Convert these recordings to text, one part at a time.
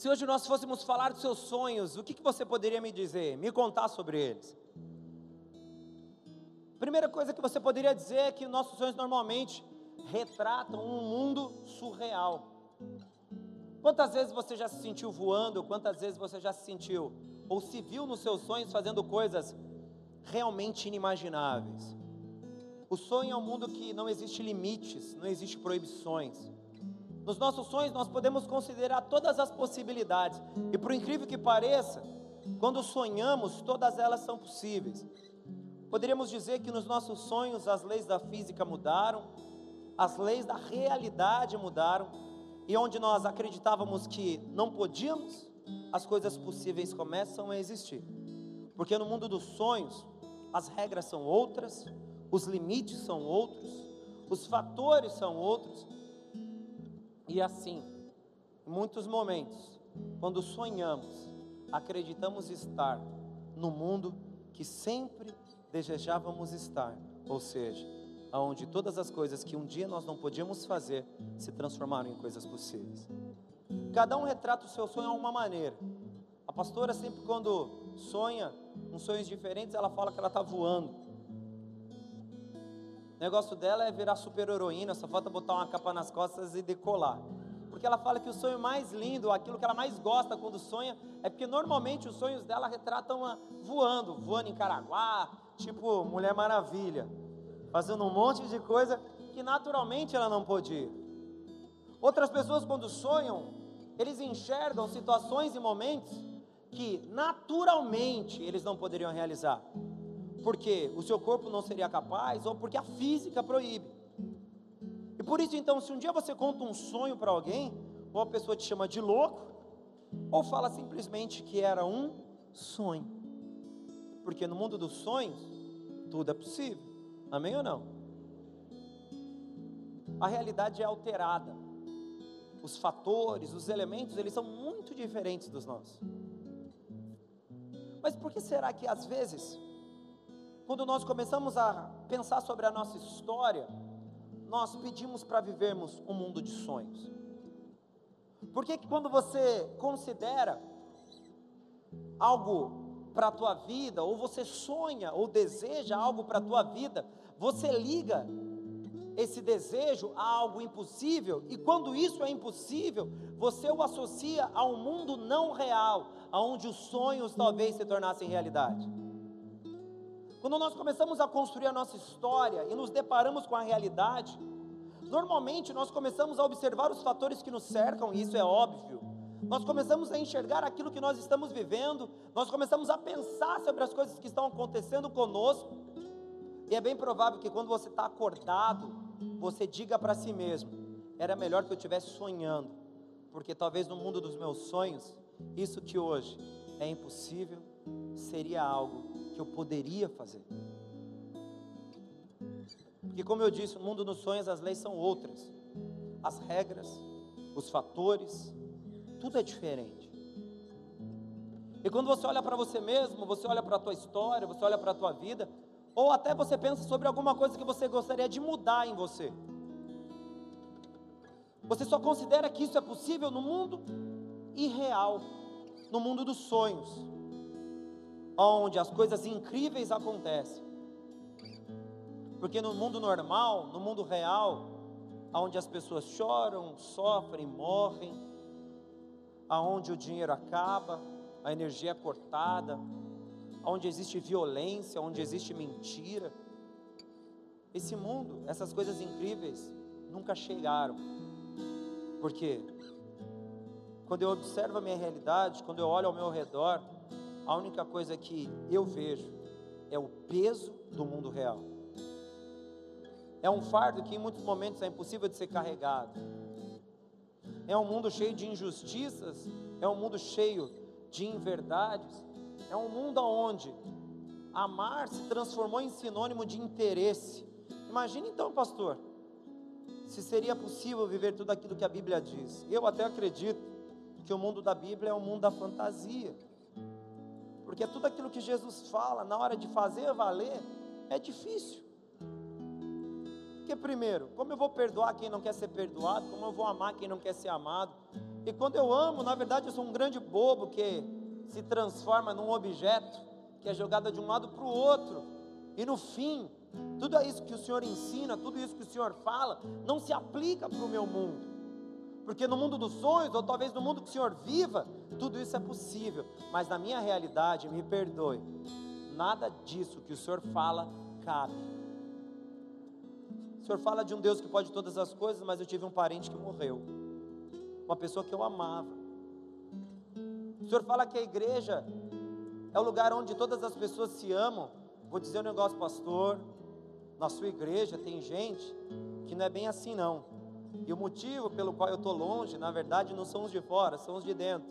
Se hoje nós fôssemos falar dos seus sonhos, o que, que você poderia me dizer? Me contar sobre eles. Primeira coisa que você poderia dizer é que nossos sonhos normalmente retratam um mundo surreal. Quantas vezes você já se sentiu voando? Quantas vezes você já se sentiu ou se viu nos seus sonhos fazendo coisas realmente inimagináveis? O sonho é um mundo que não existe limites, não existe proibições. Nos nossos sonhos nós podemos considerar todas as possibilidades. E por incrível que pareça, quando sonhamos, todas elas são possíveis. Poderíamos dizer que nos nossos sonhos as leis da física mudaram, as leis da realidade mudaram, e onde nós acreditávamos que não podíamos, as coisas possíveis começam a existir. Porque no mundo dos sonhos, as regras são outras, os limites são outros, os fatores são outros, e assim, em muitos momentos, quando sonhamos, acreditamos estar no mundo que sempre desejávamos estar, ou seja, aonde todas as coisas que um dia nós não podíamos fazer se transformaram em coisas possíveis. Cada um retrata o seu sonho a uma maneira. A pastora sempre quando sonha uns sonhos diferentes, ela fala que ela está voando. O negócio dela é virar super heroína, só falta botar uma capa nas costas e decolar. Porque ela fala que o sonho mais lindo, aquilo que ela mais gosta quando sonha, é porque normalmente os sonhos dela retratam a voando, voando em Caraguá, tipo Mulher Maravilha, fazendo um monte de coisa que naturalmente ela não podia. Outras pessoas quando sonham, eles enxergam situações e momentos que naturalmente eles não poderiam realizar porque o seu corpo não seria capaz ou porque a física proíbe. E por isso, então, se um dia você conta um sonho para alguém, ou a pessoa te chama de louco, ou fala simplesmente que era um sonho. Porque no mundo dos sonhos, tudo é possível. Amém ou não? A realidade é alterada. Os fatores, os elementos, eles são muito diferentes dos nossos. Mas por que será que às vezes quando nós começamos a pensar sobre a nossa história, nós pedimos para vivermos um mundo de sonhos. Por que quando você considera algo para a tua vida, ou você sonha ou deseja algo para a tua vida, você liga esse desejo a algo impossível, e quando isso é impossível, você o associa a um mundo não real, aonde os sonhos talvez se tornassem realidade. Quando nós começamos a construir a nossa história e nos deparamos com a realidade, normalmente nós começamos a observar os fatores que nos cercam, e isso é óbvio. Nós começamos a enxergar aquilo que nós estamos vivendo, nós começamos a pensar sobre as coisas que estão acontecendo conosco, e é bem provável que quando você está acordado, você diga para si mesmo: era melhor que eu estivesse sonhando, porque talvez no mundo dos meus sonhos, isso que hoje é impossível, seria algo que eu poderia fazer. Porque, como eu disse, no mundo dos sonhos as leis são outras, as regras, os fatores, tudo é diferente. E quando você olha para você mesmo, você olha para a tua história, você olha para a tua vida, ou até você pensa sobre alguma coisa que você gostaria de mudar em você. Você só considera que isso é possível no mundo irreal, no mundo dos sonhos onde as coisas incríveis acontecem. Porque no mundo normal, no mundo real, onde as pessoas choram, sofrem, morrem, aonde o dinheiro acaba, a energia é cortada, onde existe violência, onde existe mentira. Esse mundo, essas coisas incríveis nunca chegaram. Porque quando eu observo a minha realidade, quando eu olho ao meu redor, a única coisa que eu vejo é o peso do mundo real. É um fardo que em muitos momentos é impossível de ser carregado. É um mundo cheio de injustiças, é um mundo cheio de inverdades, é um mundo onde amar se transformou em sinônimo de interesse. Imagine então, pastor, se seria possível viver tudo aquilo que a Bíblia diz. Eu até acredito que o mundo da Bíblia é um mundo da fantasia. Porque tudo aquilo que Jesus fala na hora de fazer valer é difícil. Porque, primeiro, como eu vou perdoar quem não quer ser perdoado? Como eu vou amar quem não quer ser amado? E quando eu amo, na verdade eu sou um grande bobo que se transforma num objeto que é jogado de um lado para o outro. E no fim, tudo isso que o Senhor ensina, tudo isso que o Senhor fala, não se aplica para o meu mundo. Porque no mundo dos sonhos, ou talvez no mundo que o Senhor viva, tudo isso é possível. Mas na minha realidade, me perdoe, nada disso que o Senhor fala cabe. O Senhor fala de um Deus que pode todas as coisas, mas eu tive um parente que morreu, uma pessoa que eu amava. O Senhor fala que a igreja é o lugar onde todas as pessoas se amam. Vou dizer um negócio, pastor. Na sua igreja tem gente que não é bem assim, não. E o motivo pelo qual eu estou longe, na verdade, não são os de fora, são os de dentro.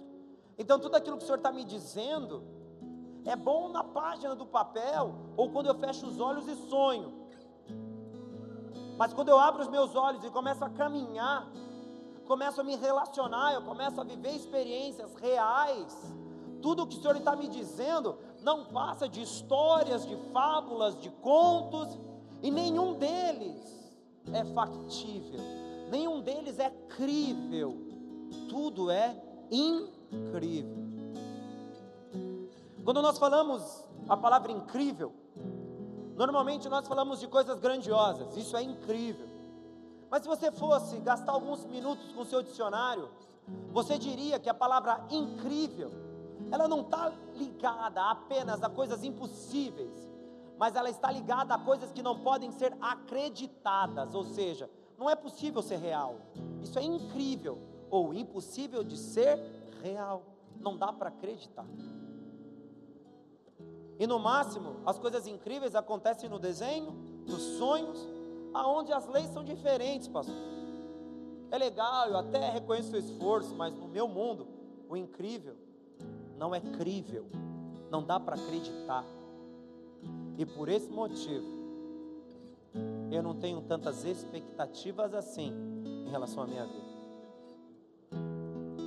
Então, tudo aquilo que o Senhor está me dizendo é bom na página do papel ou quando eu fecho os olhos e sonho. Mas quando eu abro os meus olhos e começo a caminhar, começo a me relacionar, eu começo a viver experiências reais, tudo o que o Senhor está me dizendo não passa de histórias, de fábulas, de contos, e nenhum deles é factível, nenhum deles é crível, tudo é incrível. Quando nós falamos a palavra incrível, normalmente nós falamos de coisas grandiosas, isso é incrível. Mas se você fosse gastar alguns minutos com seu dicionário, você diria que a palavra incrível, ela não está ligada apenas a coisas impossíveis, mas ela está ligada a coisas que não podem ser acreditadas, ou seja, não é possível ser real, isso é incrível ou impossível de ser real, não dá para acreditar. E no máximo, as coisas incríveis acontecem no desenho, nos sonhos, aonde as leis são diferentes, pastor. É legal, eu até reconheço o esforço, mas no meu mundo, o incrível não é crível, não dá para acreditar. E por esse motivo, eu não tenho tantas expectativas assim em relação à minha vida.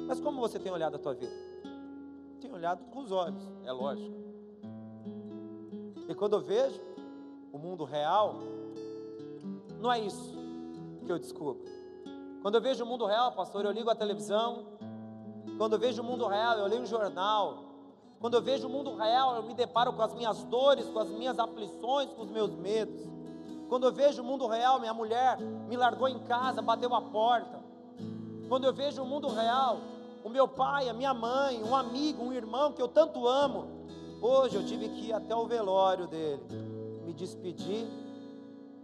Mas como você tem olhado a tua vida? Tem olhado com os olhos, é lógico. E quando eu vejo o mundo real, não é isso que eu descubro. Quando eu vejo o mundo real, pastor, eu ligo a televisão. Quando eu vejo o mundo real, eu leio um jornal. Quando eu vejo o mundo real, eu me deparo com as minhas dores, com as minhas aflições, com os meus medos. Quando eu vejo o mundo real, minha mulher me largou em casa, bateu a porta. Quando eu vejo o mundo real, o meu pai, a minha mãe, um amigo, um irmão que eu tanto amo, Hoje eu tive que ir até o velório dele, me despedir,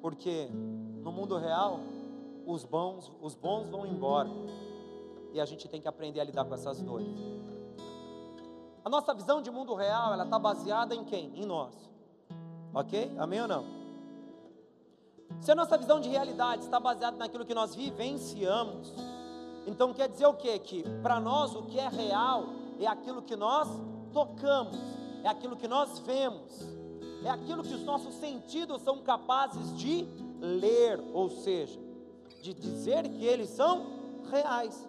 porque no mundo real os bons, os bons vão embora e a gente tem que aprender a lidar com essas dores. A nossa visão de mundo real, ela está baseada em quem? Em nós. Ok? Amém ou não? Se a nossa visão de realidade está baseada naquilo que nós vivenciamos, então quer dizer o quê? Que para nós o que é real é aquilo que nós tocamos é aquilo que nós vemos, é aquilo que os nossos sentidos são capazes de ler, ou seja, de dizer que eles são reais.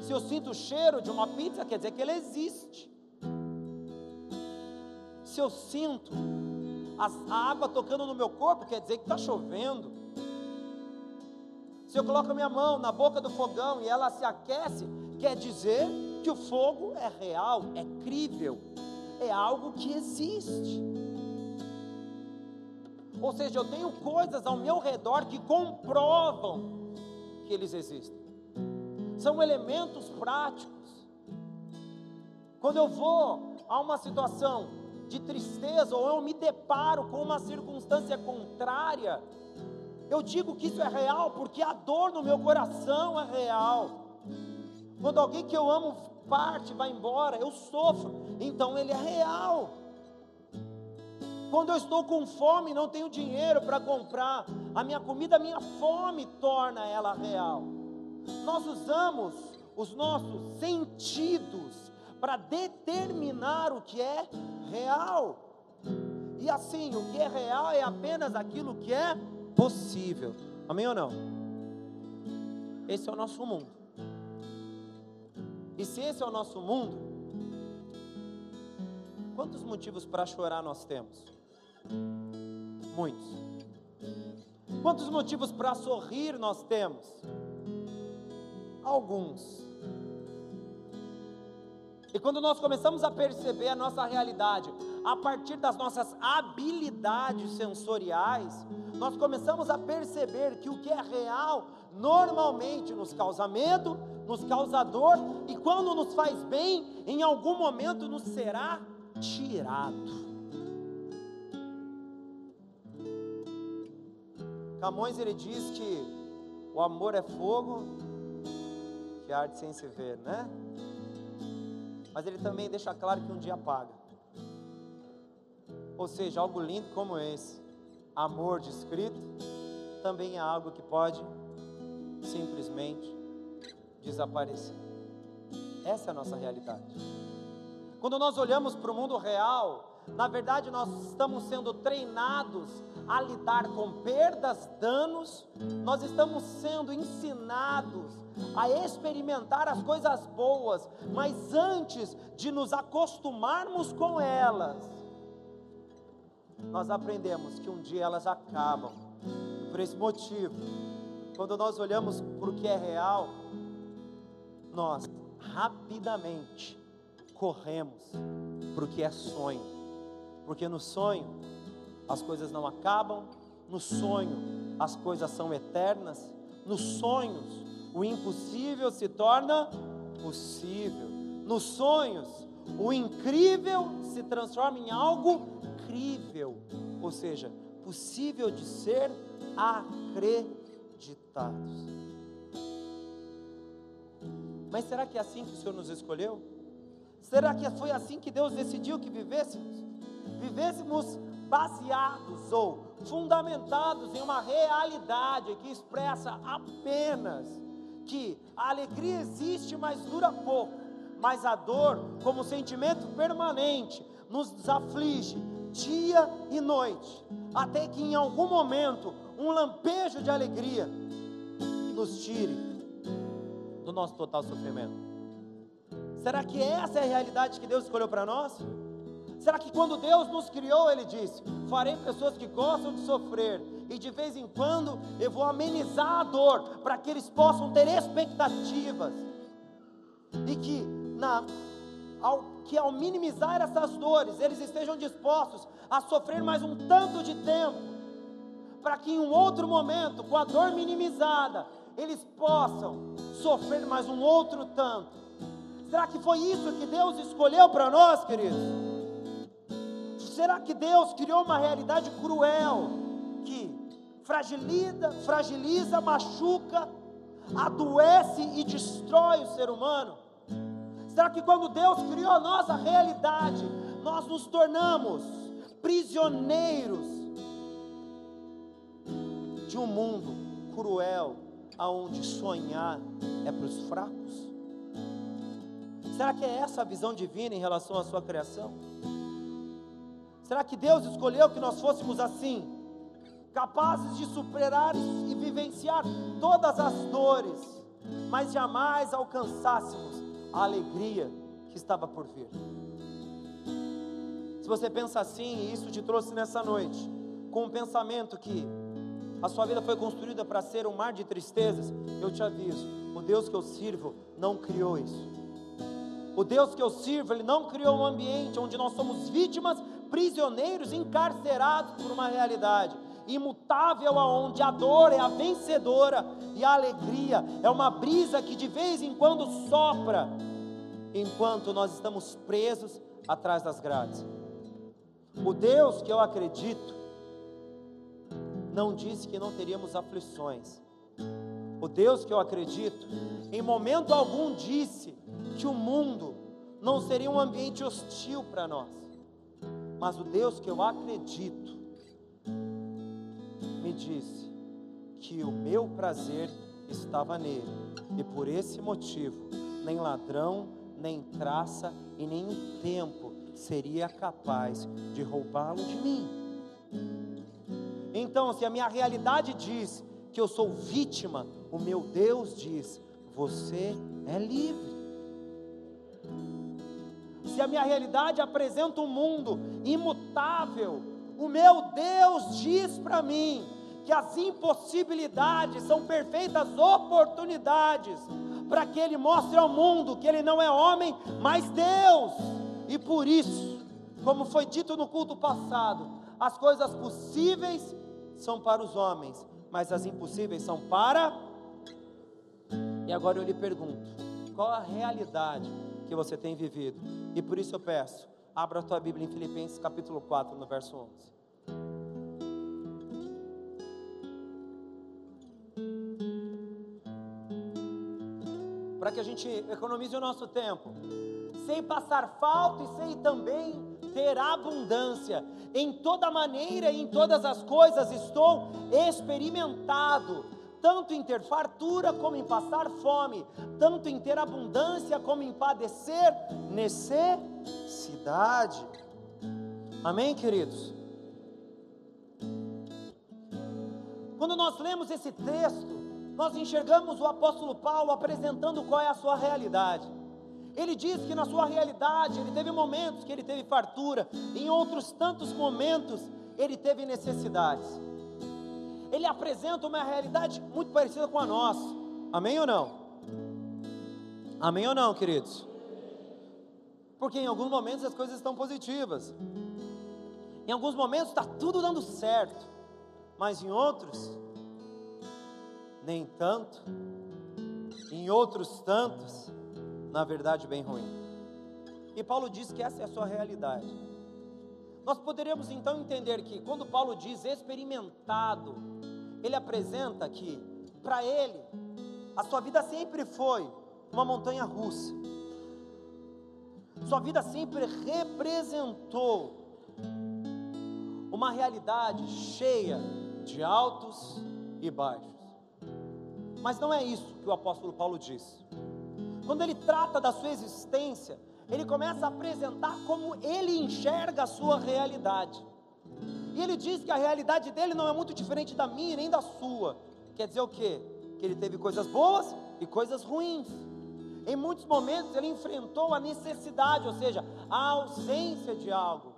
Se eu sinto o cheiro de uma pizza, quer dizer que ele existe. Se eu sinto a água tocando no meu corpo, quer dizer que está chovendo. Se eu coloco a minha mão na boca do fogão e ela se aquece, quer dizer que o fogo é real, é crível é algo que existe. Ou seja, eu tenho coisas ao meu redor que comprovam que eles existem. São elementos práticos. Quando eu vou a uma situação de tristeza ou eu me deparo com uma circunstância contrária, eu digo que isso é real porque a dor no meu coração é real. Quando alguém que eu amo parte, vai embora, eu sofro. Então ele é real. Quando eu estou com fome, não tenho dinheiro para comprar a minha comida, a minha fome torna ela real. Nós usamos os nossos sentidos para determinar o que é real. E assim, o que é real é apenas aquilo que é possível. Amém ou não? Esse é o nosso mundo. E se esse é o nosso mundo, quantos motivos para chorar nós temos? Muitos. Quantos motivos para sorrir nós temos? Alguns. E quando nós começamos a perceber a nossa realidade a partir das nossas habilidades sensoriais, nós começamos a perceber que o que é real normalmente nos causa medo, nos causa dor e quando nos faz bem, em algum momento nos será tirado. Camões ele diz que o amor é fogo que arde sem se ver, né? Mas ele também deixa claro que um dia apaga. Ou seja, algo lindo como esse, amor descrito, também é algo que pode simplesmente desaparecer. Essa é a nossa realidade. Quando nós olhamos para o mundo real, na verdade nós estamos sendo treinados a lidar com perdas, danos, nós estamos sendo ensinados a experimentar as coisas boas, mas antes de nos acostumarmos com elas, nós aprendemos que um dia elas acabam. Por esse motivo, quando nós olhamos para o que é real, nós rapidamente corremos para o que é sonho, porque no sonho as coisas não acabam, no sonho as coisas são eternas, nos sonhos o impossível se torna possível, nos sonhos o incrível se transforma em algo crível, ou seja, possível de ser acreditados. Mas será que é assim que o Senhor nos escolheu? Será que foi assim que Deus decidiu que vivêssemos? Vivêssemos baseados ou fundamentados em uma realidade que expressa apenas que a alegria existe, mas dura pouco, mas a dor, como sentimento permanente, nos aflige dia e noite, até que em algum momento um lampejo de alegria nos tire do nosso total sofrimento. Será que essa é a realidade que Deus escolheu para nós? Será que quando Deus nos criou, Ele disse: Farei pessoas que gostam de sofrer, e de vez em quando eu vou amenizar a dor, para que eles possam ter expectativas, e que, na, ao, que ao minimizar essas dores, eles estejam dispostos a sofrer mais um tanto de tempo, para que em um outro momento, com a dor minimizada, eles possam sofrer mais um outro tanto. Será que foi isso que Deus escolheu para nós, queridos? Será que Deus criou uma realidade cruel que fragiliza, fragiliza, machuca, adoece e destrói o ser humano? Será que quando Deus criou a nossa realidade, nós nos tornamos prisioneiros de um mundo cruel, aonde sonhar é para os fracos? Será que é essa a visão divina em relação à sua criação? Será que Deus escolheu que nós fôssemos assim? Capazes de superar e vivenciar todas as dores, mas jamais alcançássemos a alegria que estava por vir. Se você pensa assim, e isso te trouxe nessa noite, com um pensamento que a sua vida foi construída para ser um mar de tristezas, eu te aviso: o Deus que eu sirvo não criou isso. O Deus que eu sirvo, Ele não criou um ambiente onde nós somos vítimas prisioneiros encarcerados por uma realidade imutável, aonde a dor é a vencedora e a alegria é uma brisa que de vez em quando sopra, enquanto nós estamos presos atrás das grades. O Deus que eu acredito não disse que não teríamos aflições. O Deus que eu acredito, em momento algum disse que o mundo não seria um ambiente hostil para nós. Mas o Deus que eu acredito me disse que o meu prazer estava nele, e por esse motivo, nem ladrão, nem traça e nem tempo seria capaz de roubá-lo de mim. Então, se a minha realidade diz que eu sou vítima, o meu Deus diz: você é livre se a minha realidade apresenta um mundo imutável, o meu Deus diz para mim que as impossibilidades são perfeitas oportunidades para que ele mostre ao mundo que ele não é homem, mas Deus. E por isso, como foi dito no culto passado, as coisas possíveis são para os homens, mas as impossíveis são para. E agora eu lhe pergunto: qual a realidade que você tem vivido? E por isso eu peço, abra a tua Bíblia em Filipenses capítulo 4, no verso 11. para que a gente economize o nosso tempo, sem passar falta e sem também ter abundância. Em toda maneira e em todas as coisas estou experimentado, tanto em ter fartura como em passar fome, tanto em ter abundância como em padecer necessidade. Amém, queridos? Quando nós lemos esse texto, nós enxergamos o apóstolo Paulo apresentando qual é a sua realidade. Ele diz que na sua realidade ele teve momentos que ele teve fartura, em outros tantos momentos ele teve necessidades. Ele apresenta uma realidade muito parecida com a nossa. Amém ou não? Amém ou não, queridos? Porque em alguns momentos as coisas estão positivas. Em alguns momentos está tudo dando certo. Mas em outros nem tanto, em outros tantos, na verdade, bem ruim. E Paulo diz que essa é a sua realidade. Nós poderíamos então entender que, quando Paulo diz experimentado, ele apresenta que, para ele, a sua vida sempre foi uma montanha russa. Sua vida sempre representou uma realidade cheia de altos e baixos. Mas não é isso que o apóstolo Paulo diz. Quando ele trata da sua existência, ele começa a apresentar como ele enxerga a sua realidade. E ele diz que a realidade dele não é muito diferente da minha nem da sua. Quer dizer o quê? Que ele teve coisas boas e coisas ruins. Em muitos momentos ele enfrentou a necessidade, ou seja, a ausência de algo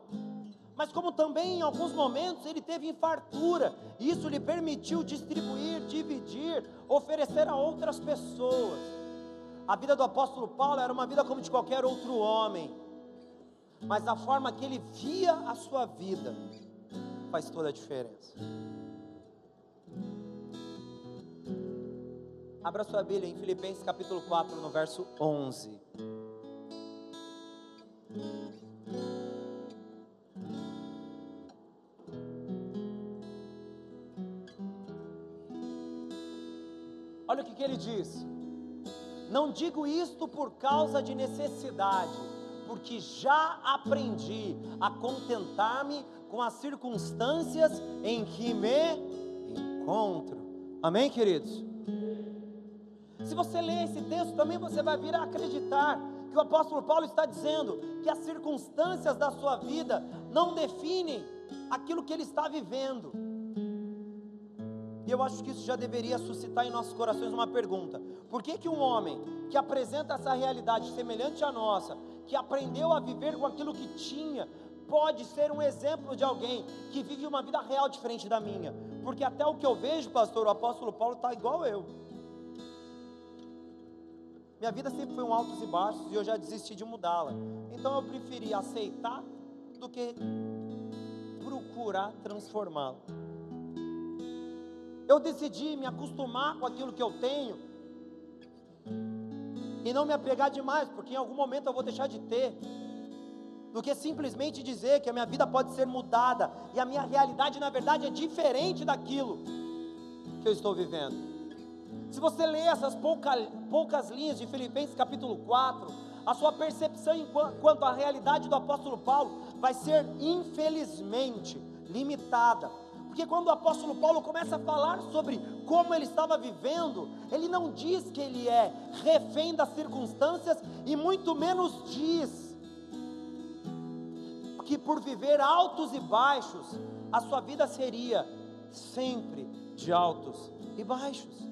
mas como também em alguns momentos ele teve fartura, isso lhe permitiu distribuir, dividir, oferecer a outras pessoas. A vida do apóstolo Paulo era uma vida como de qualquer outro homem, mas a forma que ele via a sua vida faz toda a diferença. Abra sua Bíblia em Filipenses capítulo 4, no verso 11. Olha o que, que ele diz: Não digo isto por causa de necessidade, porque já aprendi a contentar-me com as circunstâncias em que me encontro. Amém, queridos? Se você ler esse texto, também você vai vir a acreditar que o apóstolo Paulo está dizendo que as circunstâncias da sua vida não definem aquilo que ele está vivendo. E eu acho que isso já deveria suscitar em nossos corações uma pergunta: por que, que um homem que apresenta essa realidade semelhante à nossa, que aprendeu a viver com aquilo que tinha, pode ser um exemplo de alguém que vive uma vida real diferente da minha? Porque até o que eu vejo, pastor, o apóstolo Paulo está igual eu. Minha vida sempre foi um altos e baixos e eu já desisti de mudá-la. Então eu preferi aceitar do que procurar transformá-la. Eu decidi me acostumar com aquilo que eu tenho e não me apegar demais, porque em algum momento eu vou deixar de ter, do que simplesmente dizer que a minha vida pode ser mudada e a minha realidade, na verdade, é diferente daquilo que eu estou vivendo. Se você ler essas pouca, poucas linhas de Filipenses capítulo 4, a sua percepção quanto à realidade do apóstolo Paulo vai ser, infelizmente, limitada. Porque quando o apóstolo Paulo começa a falar sobre como ele estava vivendo, ele não diz que ele é refém das circunstâncias e muito menos diz que por viver altos e baixos, a sua vida seria sempre de altos e baixos.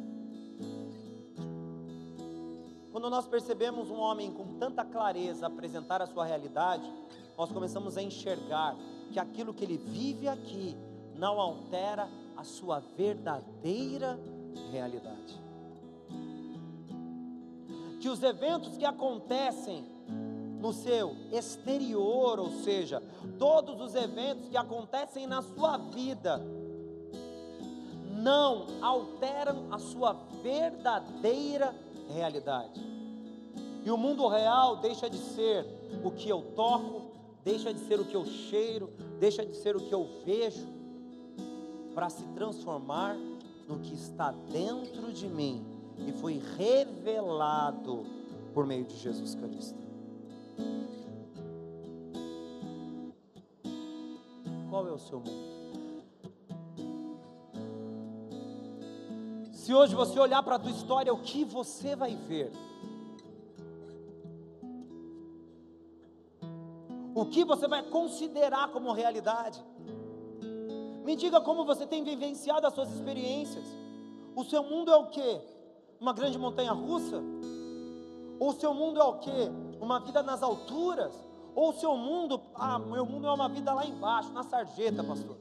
Quando nós percebemos um homem com tanta clareza apresentar a sua realidade, nós começamos a enxergar que aquilo que ele vive aqui não altera a sua verdadeira realidade. que os eventos que acontecem no seu exterior, ou seja, todos os eventos que acontecem na sua vida, não alteram a sua verdadeira realidade. E o mundo real deixa de ser o que eu toco, deixa de ser o que eu cheiro, deixa de ser o que eu vejo, para se transformar no que está dentro de mim e foi revelado por meio de Jesus Cristo. Qual é o seu mundo? Se hoje você olhar para a tua história, o que você vai ver? O que você vai considerar como realidade? Me diga como você tem vivenciado as suas experiências. O seu mundo é o que? Uma grande montanha russa? Ou o seu mundo é o que? Uma vida nas alturas? Ou o seu mundo, ah, meu mundo é uma vida lá embaixo, na sarjeta, pastor.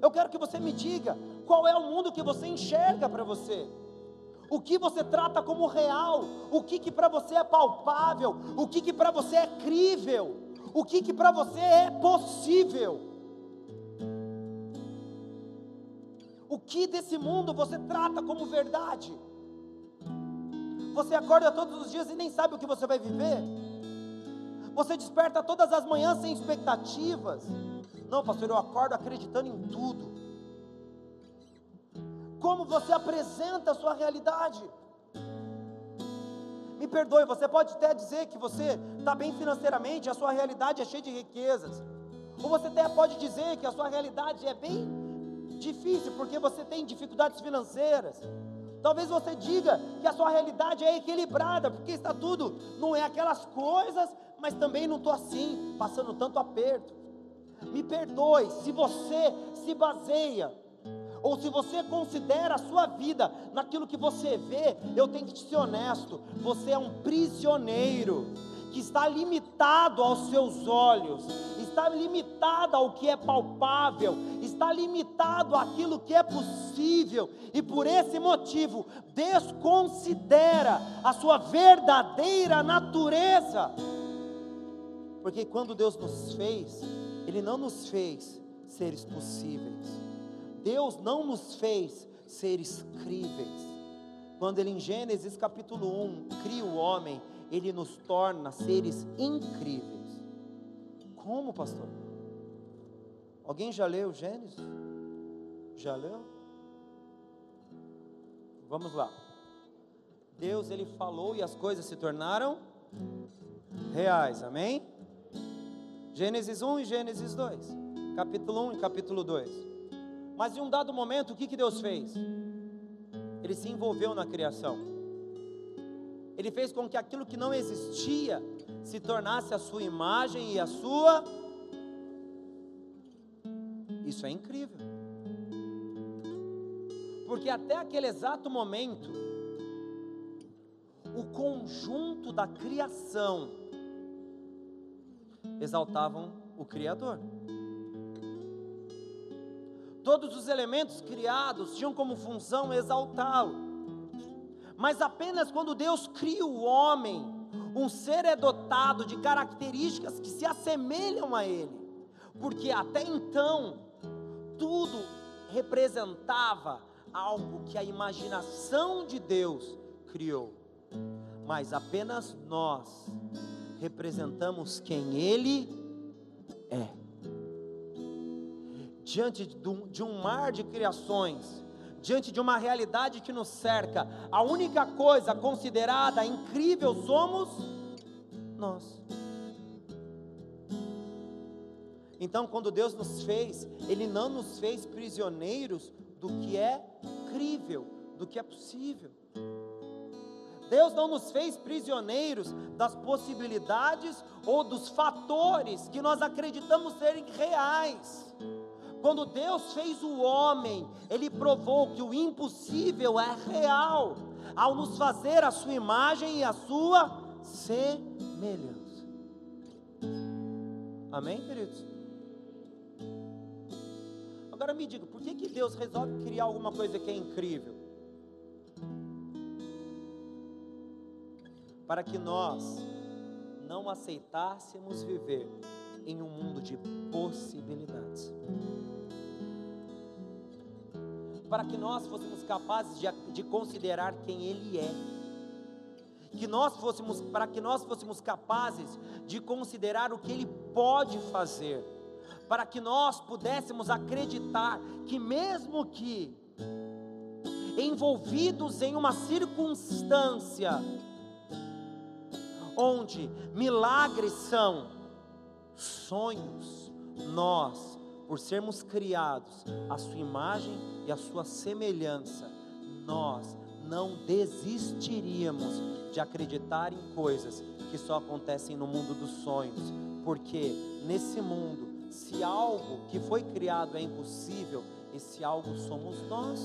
Eu quero que você me diga qual é o mundo que você enxerga para você. O que você trata como real, o que, que para você é palpável, o que, que para você é crível o que, que para você é possível. O que desse mundo você trata como verdade? Você acorda todos os dias e nem sabe o que você vai viver? Você desperta todas as manhãs sem expectativas? Não, pastor, eu acordo acreditando em tudo. Como você apresenta a sua realidade? Me perdoe, você pode até dizer que você está bem financeiramente, a sua realidade é cheia de riquezas. Ou você até pode dizer que a sua realidade é bem difícil, porque você tem dificuldades financeiras. Talvez você diga que a sua realidade é equilibrada, porque está tudo, não é aquelas coisas, mas também não estou assim, passando tanto aperto. Me perdoe se você se baseia ou se você considera a sua vida naquilo que você vê, eu tenho que ser honesto, você é um prisioneiro que está limitado aos seus olhos, está limitado ao que é palpável, está limitado àquilo que é possível, e por esse motivo desconsidera a sua verdadeira natureza. Porque quando Deus nos fez, Ele não nos fez seres possíveis Deus não nos fez seres críveis. Quando ele em Gênesis capítulo 1 cria o homem, ele nos torna seres incríveis. Como, pastor? Alguém já leu Gênesis? Já leu? Vamos lá. Deus ele falou e as coisas se tornaram reais. Amém? Gênesis 1 e Gênesis 2. Capítulo 1 e capítulo 2. Mas em um dado momento, o que, que Deus fez? Ele se envolveu na criação. Ele fez com que aquilo que não existia se tornasse a sua imagem e a sua. Isso é incrível. Porque até aquele exato momento, o conjunto da criação exaltavam o Criador. Todos os elementos criados tinham como função exaltá-lo. Mas apenas quando Deus cria o homem, um ser é dotado de características que se assemelham a ele. Porque até então, tudo representava algo que a imaginação de Deus criou. Mas apenas nós representamos quem Ele é diante de um mar de criações, diante de uma realidade que nos cerca, a única coisa considerada incrível somos nós. Então, quando Deus nos fez, Ele não nos fez prisioneiros do que é crível, do que é possível. Deus não nos fez prisioneiros das possibilidades ou dos fatores que nós acreditamos serem reais. Quando Deus fez o homem, Ele provou que o impossível é real, ao nos fazer a sua imagem e a sua semelhança. Amém, queridos? Agora me diga, por que, que Deus resolve criar alguma coisa que é incrível? para que nós não aceitássemos viver em um mundo de possibilidades. Para que nós fôssemos capazes de, de considerar quem Ele é. Que nós fôssemos, para que nós fôssemos capazes de considerar o que Ele pode fazer. Para que nós pudéssemos acreditar que, mesmo que envolvidos em uma circunstância onde milagres são sonhos, nós, por sermos criados à sua imagem e à sua semelhança, nós não desistiríamos de acreditar em coisas que só acontecem no mundo dos sonhos, porque nesse mundo, se algo que foi criado é impossível, esse algo somos nós.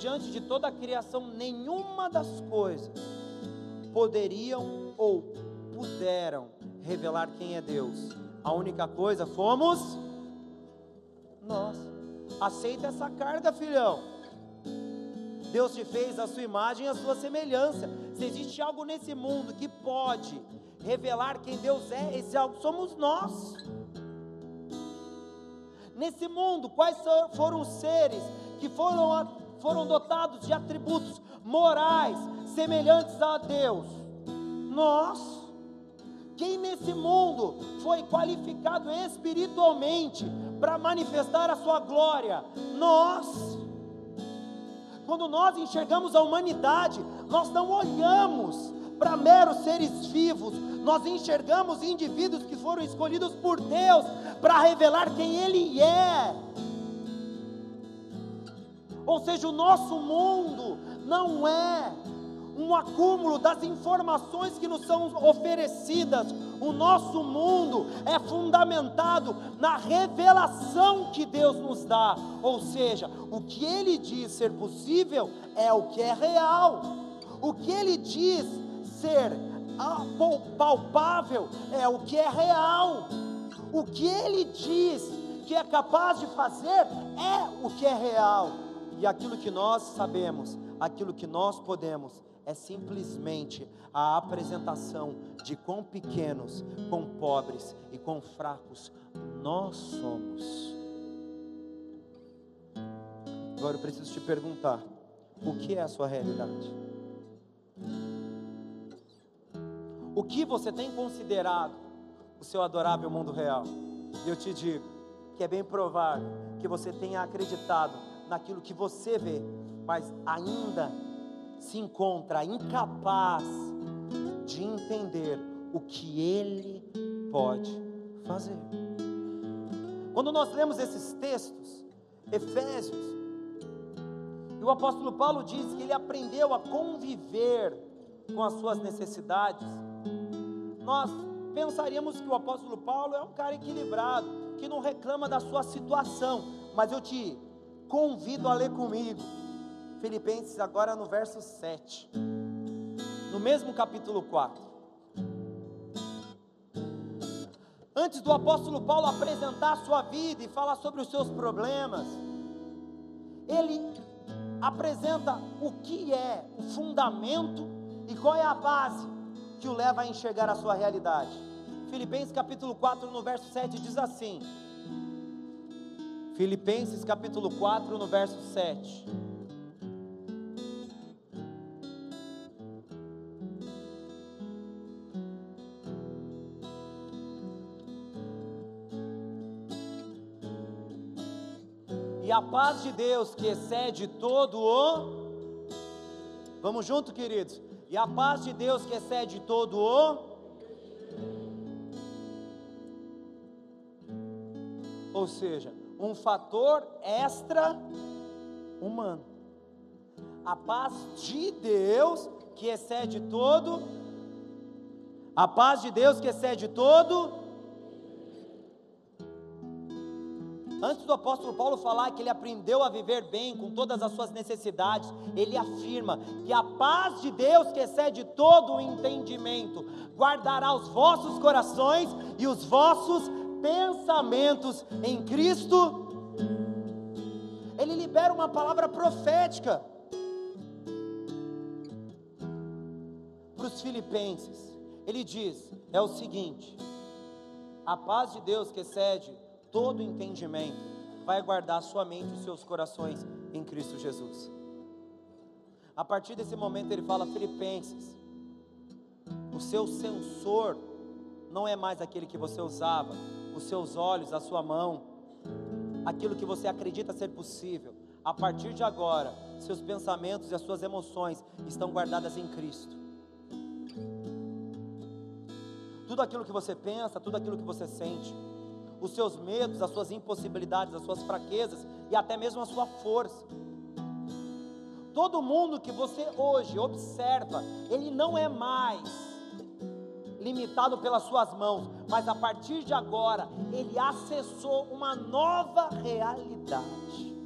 Diante de toda a criação, nenhuma das coisas poderiam ou puderam revelar quem é Deus. A única coisa fomos nós. Aceita essa carga, filhão. Deus te fez a sua imagem e a sua semelhança. Se existe algo nesse mundo que pode revelar quem Deus é, esse algo somos nós. Nesse mundo, quais foram os seres que foram foram dotados de atributos morais semelhantes a Deus? Nós. Quem nesse mundo foi qualificado espiritualmente para manifestar a sua glória? Nós. Quando nós enxergamos a humanidade, nós não olhamos para meros seres vivos, nós enxergamos indivíduos que foram escolhidos por Deus para revelar quem Ele é. Ou seja, o nosso mundo não é um acúmulo das informações que nos são oferecidas. O nosso mundo é fundamentado na revelação que Deus nos dá. Ou seja, o que Ele diz ser possível é o que é real. O que Ele diz ser palpável é o que é real. O que Ele diz que é capaz de fazer é o que é real. E aquilo que nós sabemos, aquilo que nós podemos, é simplesmente a apresentação de quão pequenos, quão pobres e quão fracos nós somos. Agora eu preciso te perguntar: o que é a sua realidade? O que você tem considerado o seu adorável mundo real? E eu te digo que é bem provável que você tenha acreditado naquilo que você vê, mas ainda se encontra incapaz de entender o que Ele pode fazer. Quando nós lemos esses textos, Efésios, e o apóstolo Paulo diz que ele aprendeu a conviver com as suas necessidades, nós pensaríamos que o apóstolo Paulo é um cara equilibrado, que não reclama da sua situação, mas eu te convido a ler comigo. Filipenses, agora no verso 7, no mesmo capítulo 4. Antes do apóstolo Paulo apresentar a sua vida e falar sobre os seus problemas, ele apresenta o que é o fundamento e qual é a base que o leva a enxergar a sua realidade. Filipenses capítulo 4, no verso 7 diz assim: Filipenses capítulo 4, no verso 7. E a paz de Deus, que excede todo o. Vamos junto, queridos. E a paz de Deus, que excede todo o. Ou seja, um fator extra humano. A paz de Deus que excede todo, a paz de Deus que excede todo. Antes do apóstolo Paulo falar que ele aprendeu a viver bem com todas as suas necessidades, ele afirma que a paz de Deus que excede todo o entendimento guardará os vossos corações e os vossos pensamentos em Cristo. Ele libera uma palavra profética para os filipenses. Ele diz: é o seguinte, a paz de Deus que excede todo entendimento vai guardar sua mente e seus corações em Cristo Jesus. A partir desse momento ele fala, Filipenses, o seu sensor não é mais aquele que você usava, os seus olhos, a sua mão, aquilo que você acredita ser possível. A partir de agora, seus pensamentos e as suas emoções estão guardadas em Cristo. Tudo aquilo que você pensa, tudo aquilo que você sente, os seus medos, as suas impossibilidades, as suas fraquezas e até mesmo a sua força. Todo mundo que você hoje observa, ele não é mais limitado pelas suas mãos, mas a partir de agora, ele acessou uma nova realidade.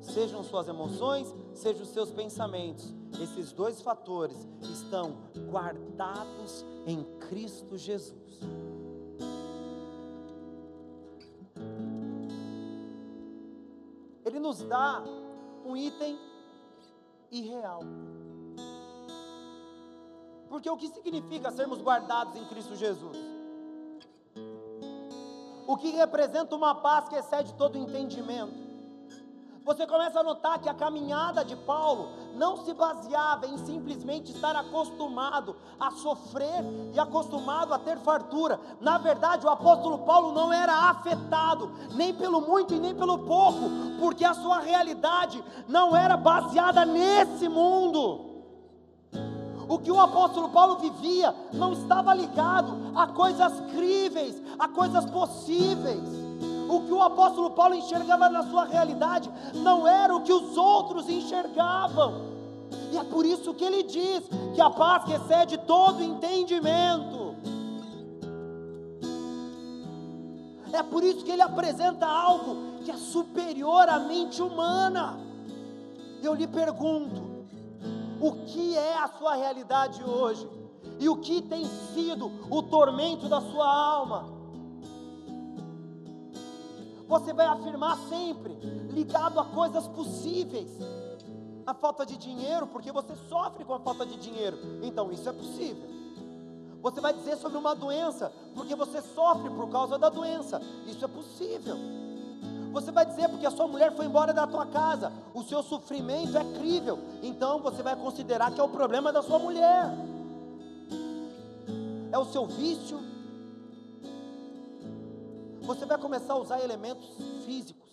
Sejam suas emoções, sejam os seus pensamentos, esses dois fatores estão guardados em Cristo Jesus. Ele nos dá um item irreal. Porque o que significa sermos guardados em Cristo Jesus? O que representa uma paz que excede todo entendimento? Você começa a notar que a caminhada de Paulo não se baseava em simplesmente estar acostumado a sofrer e acostumado a ter fartura. Na verdade, o apóstolo Paulo não era afetado nem pelo muito e nem pelo pouco, porque a sua realidade não era baseada nesse mundo. O que o apóstolo Paulo vivia não estava ligado a coisas críveis, a coisas possíveis. O que o apóstolo Paulo enxergava na sua realidade não era o que os outros enxergavam. E é por isso que ele diz que a paz que excede todo entendimento. É por isso que ele apresenta algo que é superior à mente humana. Eu lhe pergunto: o que é a sua realidade hoje e o que tem sido o tormento da sua alma. Você vai afirmar sempre, ligado a coisas possíveis. A falta de dinheiro, porque você sofre com a falta de dinheiro, então isso é possível. Você vai dizer sobre uma doença, porque você sofre por causa da doença, isso é possível. Você vai dizer porque a sua mulher foi embora da tua casa, o seu sofrimento é crível, então você vai considerar que é o problema da sua mulher, é o seu vício. Você vai começar a usar elementos físicos,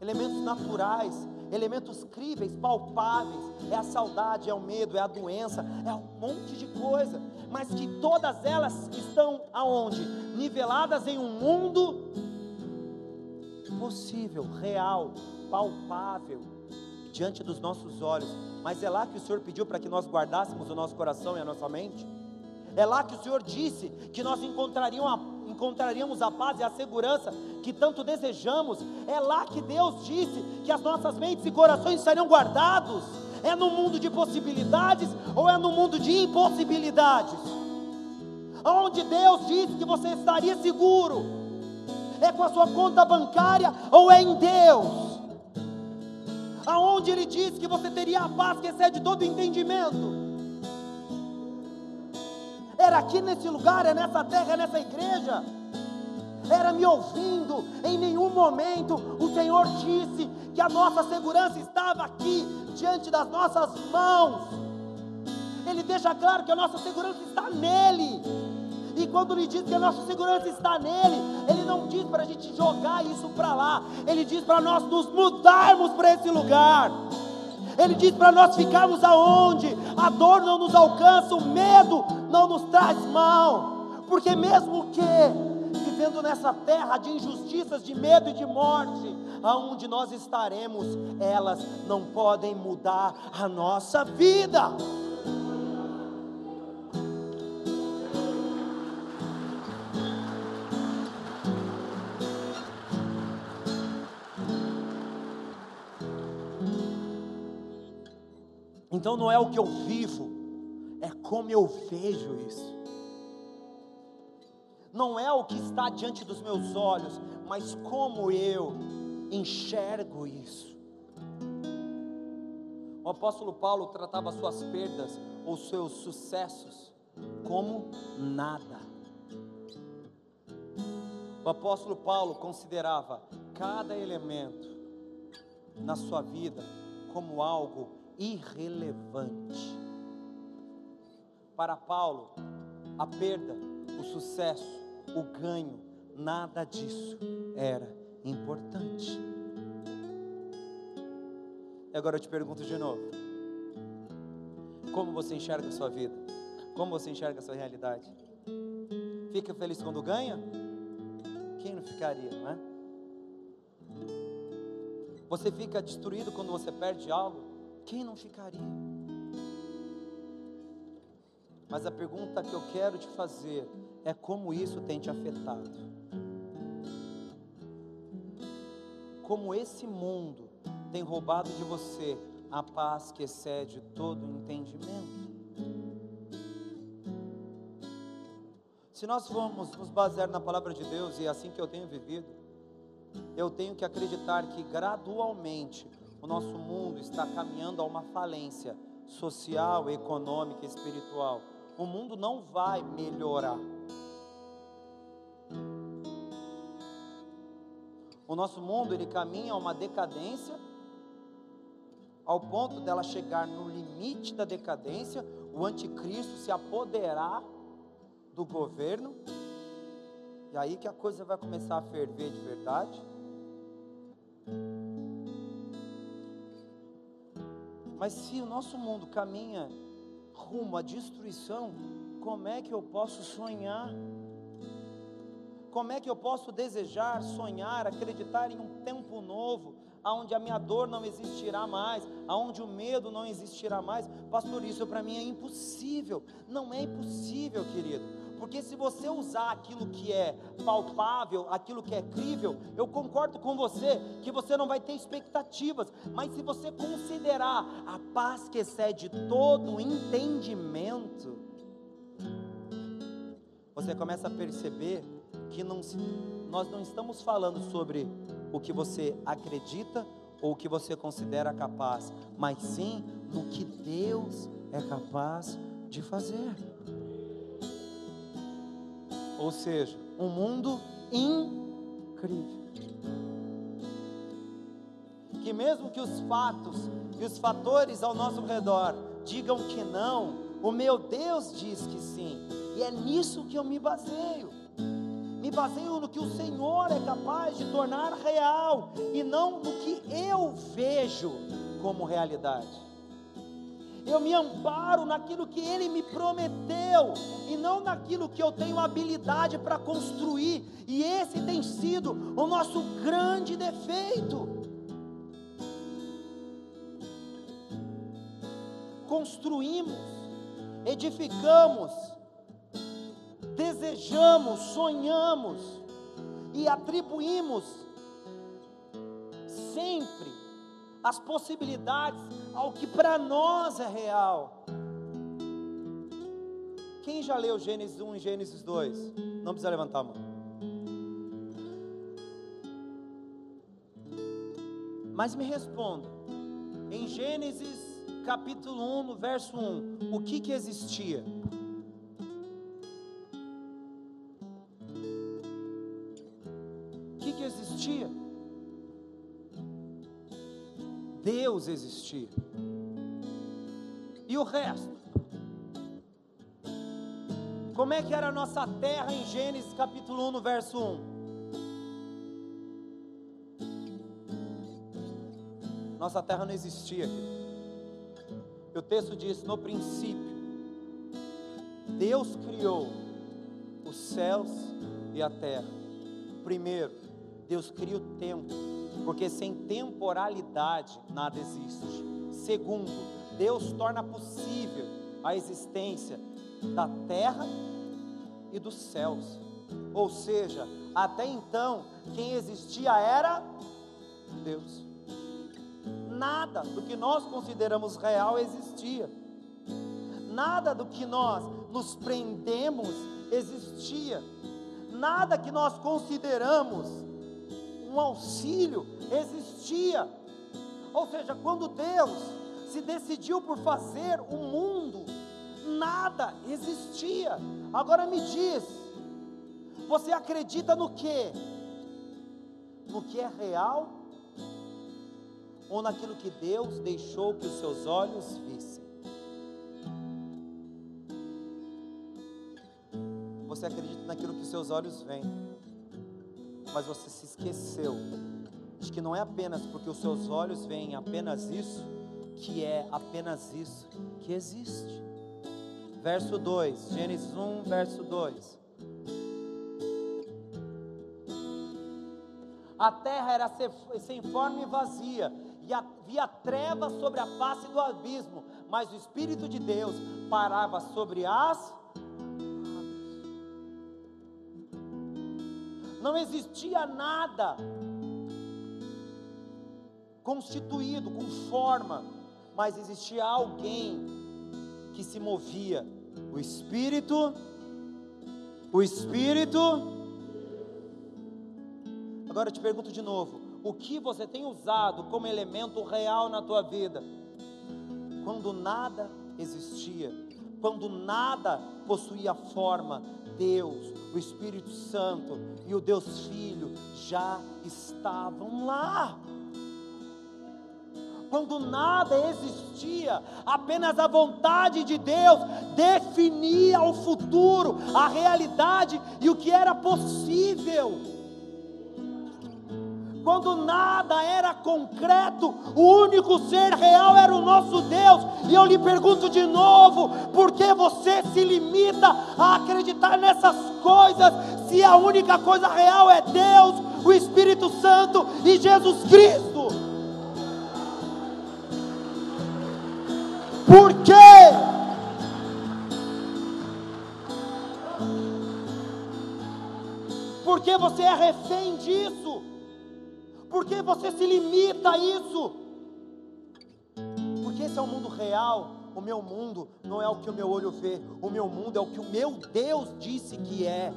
elementos naturais, elementos críveis, palpáveis. É a saudade, é o medo, é a doença, é um monte de coisa, mas que todas elas estão aonde? Niveladas em um mundo possível, real, palpável, diante dos nossos olhos. Mas é lá que o Senhor pediu para que nós guardássemos o nosso coração e a nossa mente. É lá que o Senhor disse que nós encontraríamos a, encontraríamos a paz e a segurança que tanto desejamos. É lá que Deus disse que as nossas mentes e corações estariam guardados. É no mundo de possibilidades ou é no mundo de impossibilidades? Onde Deus disse que você estaria seguro é com a sua conta bancária ou é em Deus? Aonde ele diz que você teria a paz que excede todo entendimento? Era aqui nesse lugar, é nessa terra, é nessa igreja? Era me ouvindo, em nenhum momento o Senhor disse que a nossa segurança estava aqui, diante das nossas mãos. Ele deixa claro que a nossa segurança está nele. E quando ele diz que a nossa segurança está nele, ele não diz para a gente jogar isso para lá, ele diz para nós nos mudarmos para esse lugar. Ele diz para nós ficarmos aonde a dor não nos alcança, o medo não nos traz mal, porque mesmo que vivendo nessa terra de injustiças, de medo e de morte, aonde nós estaremos, elas não podem mudar a nossa vida. Então não é o que eu vivo, é como eu vejo isso. Não é o que está diante dos meus olhos, mas como eu enxergo isso. O apóstolo Paulo tratava suas perdas ou seus sucessos como nada. O apóstolo Paulo considerava cada elemento na sua vida como algo irrelevante. Para Paulo, a perda, o sucesso, o ganho, nada disso era importante. E agora eu te pergunto de novo: como você enxerga a sua vida? Como você enxerga a sua realidade? Fica feliz quando ganha? Quem não ficaria, não é? Você fica destruído quando você perde algo? Quem não ficaria? Mas a pergunta que eu quero te fazer é como isso tem te afetado. Como esse mundo tem roubado de você a paz que excede todo entendimento. Se nós formos nos basear na palavra de Deus, e é assim que eu tenho vivido, eu tenho que acreditar que gradualmente o nosso mundo está caminhando a uma falência social, econômica, espiritual. O mundo não vai melhorar. O nosso mundo ele caminha a uma decadência ao ponto dela chegar no limite da decadência, o anticristo se apoderar do governo, e aí que a coisa vai começar a ferver de verdade. Mas se o nosso mundo caminha rumo à destruição, como é que eu posso sonhar? Como é que eu posso desejar, sonhar, acreditar em um tempo novo, aonde a minha dor não existirá mais, aonde o medo não existirá mais? Pastor, isso para mim é impossível. Não é impossível, querido. Porque se você usar aquilo que é palpável, aquilo que é crível, eu concordo com você que você não vai ter expectativas, mas se você considerar a paz que excede todo entendimento, você começa a perceber que não, nós não estamos falando sobre o que você acredita ou o que você considera capaz, mas sim no que Deus é capaz de fazer. Ou seja, um mundo incrível. Que mesmo que os fatos e os fatores ao nosso redor digam que não, o meu Deus diz que sim. E é nisso que eu me baseio. Me baseio no que o Senhor é capaz de tornar real e não no que eu vejo como realidade eu me amparo naquilo que Ele me prometeu e não naquilo que eu tenho habilidade para construir, e esse tem sido o nosso grande defeito. Construímos, edificamos, desejamos, sonhamos e atribuímos sempre as possibilidades ao que para nós é real. Quem já leu Gênesis 1 e Gênesis 2? Não precisa levantar a mão. Mas me responda, em Gênesis capítulo 1, no verso 1, o que que existia? Deus existir. E o resto? Como é que era a nossa terra em Gênesis capítulo 1, no verso 1? Nossa terra não existia. E o texto diz: no princípio, Deus criou os céus e a terra. Primeiro, Deus cria o tempo porque sem temporalidade nada existe. Segundo, Deus torna possível a existência da terra e dos céus. Ou seja, até então, quem existia era Deus. Nada do que nós consideramos real existia. Nada do que nós nos prendemos existia. Nada que nós consideramos um auxílio existia. Ou seja, quando Deus se decidiu por fazer o mundo, nada existia. Agora me diz, você acredita no que? No que é real? Ou naquilo que Deus deixou que os seus olhos vissem? Você acredita naquilo que os seus olhos veem, mas você se esqueceu de que não é apenas porque os seus olhos veem apenas isso, que é apenas isso que existe. Verso 2, Gênesis 1, verso 2. A terra era sem forma e vazia, e havia trevas sobre a face do abismo, mas o Espírito de Deus parava sobre as não existia nada constituído com forma, mas existia alguém que se movia, o Espírito, o Espírito. Agora eu te pergunto de novo: o que você tem usado como elemento real na tua vida? Quando nada existia, quando nada possuía forma, Deus, o Espírito Santo e o Deus Filho já estavam lá. Quando nada existia, apenas a vontade de Deus definia o futuro, a realidade e o que era possível quando nada era concreto, o único ser real era o nosso Deus. E eu lhe pergunto de novo: por que você se limita a acreditar nessas coisas, se a única coisa real é Deus, o Espírito Santo e Jesus Cristo? Por quê? Porque você é refém disso. Por que você se limita a isso? Porque esse é o mundo real. O meu mundo não é o que o meu olho vê, o meu mundo é o que o meu Deus disse que é.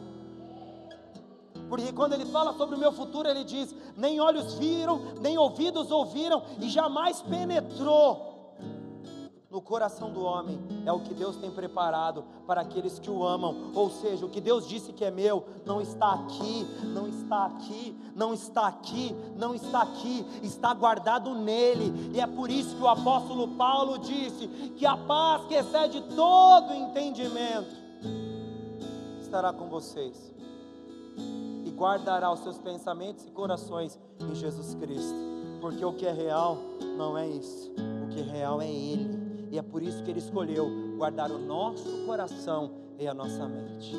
Porque quando ele fala sobre o meu futuro, ele diz: nem olhos viram, nem ouvidos ouviram, e jamais penetrou no coração do homem é o que Deus tem preparado para aqueles que o amam. Ou seja, o que Deus disse que é meu não está aqui, não está aqui, não está aqui, não está aqui, está guardado nele. E é por isso que o apóstolo Paulo disse que a paz que excede todo entendimento estará com vocês e guardará os seus pensamentos e corações em Jesus Cristo. Porque o que é real não é isso, o que é real é Ele. E é por isso que Ele escolheu guardar o nosso coração e a nossa mente,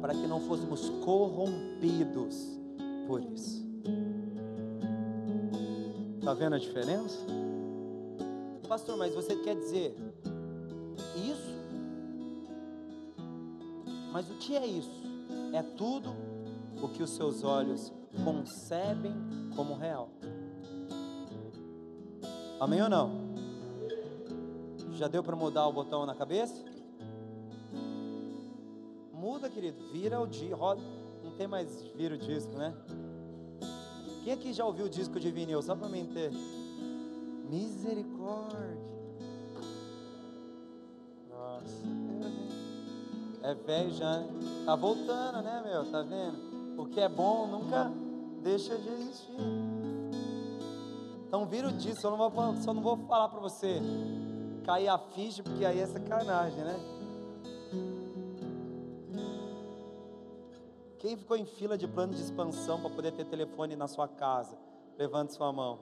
para que não fôssemos corrompidos por isso. Está vendo a diferença? Pastor, mas você quer dizer isso? Mas o que é isso? É tudo o que os seus olhos concebem como real. Amém ou não? Já deu para mudar o botão na cabeça? Muda, querido. Vira o disco. Não tem mais vira o disco, né? Quem aqui já ouviu o disco de vinil? Só para mim ter. Misericórdia. Nossa. É velho já, né? Tá voltando, né, meu? Tá vendo? O que é bom nunca deixa de existir. Então vira o disco. Só não vou, só não vou falar para você cair a ficha, porque aí é sacanagem, né? Quem ficou em fila de plano de expansão para poder ter telefone na sua casa? Levante sua mão.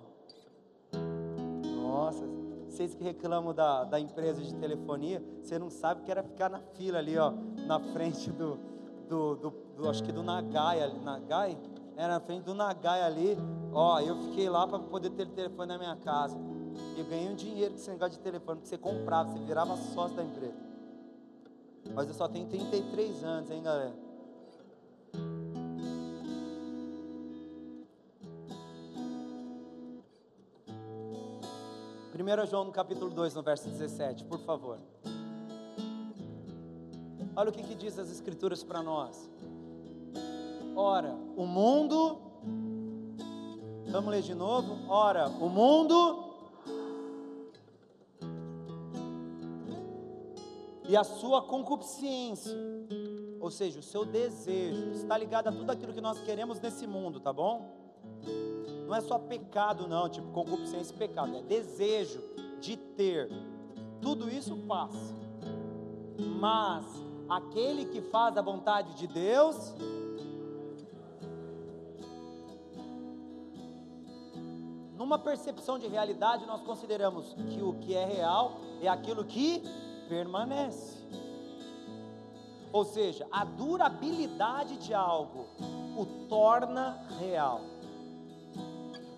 Nossa, vocês que reclamam da, da empresa de telefonia, você não sabe que era ficar na fila ali, ó, na frente do, do, do, do acho que do Nagai, Nagai? Era na frente do Nagai ali, ó, eu fiquei lá para poder ter telefone na minha casa. Eu ganhei um dinheiro com esse negócio de telefone, que você comprava, você virava sócio da empresa. Mas eu só tenho 33 anos, hein, galera? Primeiro João no capítulo 2, no verso 17, por favor. Olha o que, que diz as escrituras para nós. Ora, o mundo. Vamos ler de novo? Ora, o mundo. E a sua concupiscência, ou seja, o seu desejo, está ligado a tudo aquilo que nós queremos nesse mundo, tá bom? Não é só pecado, não, tipo concupiscência e pecado, é desejo de ter. Tudo isso passa. Mas aquele que faz a vontade de Deus, numa percepção de realidade, nós consideramos que o que é real é aquilo que permanece. Ou seja, a durabilidade de algo o torna real.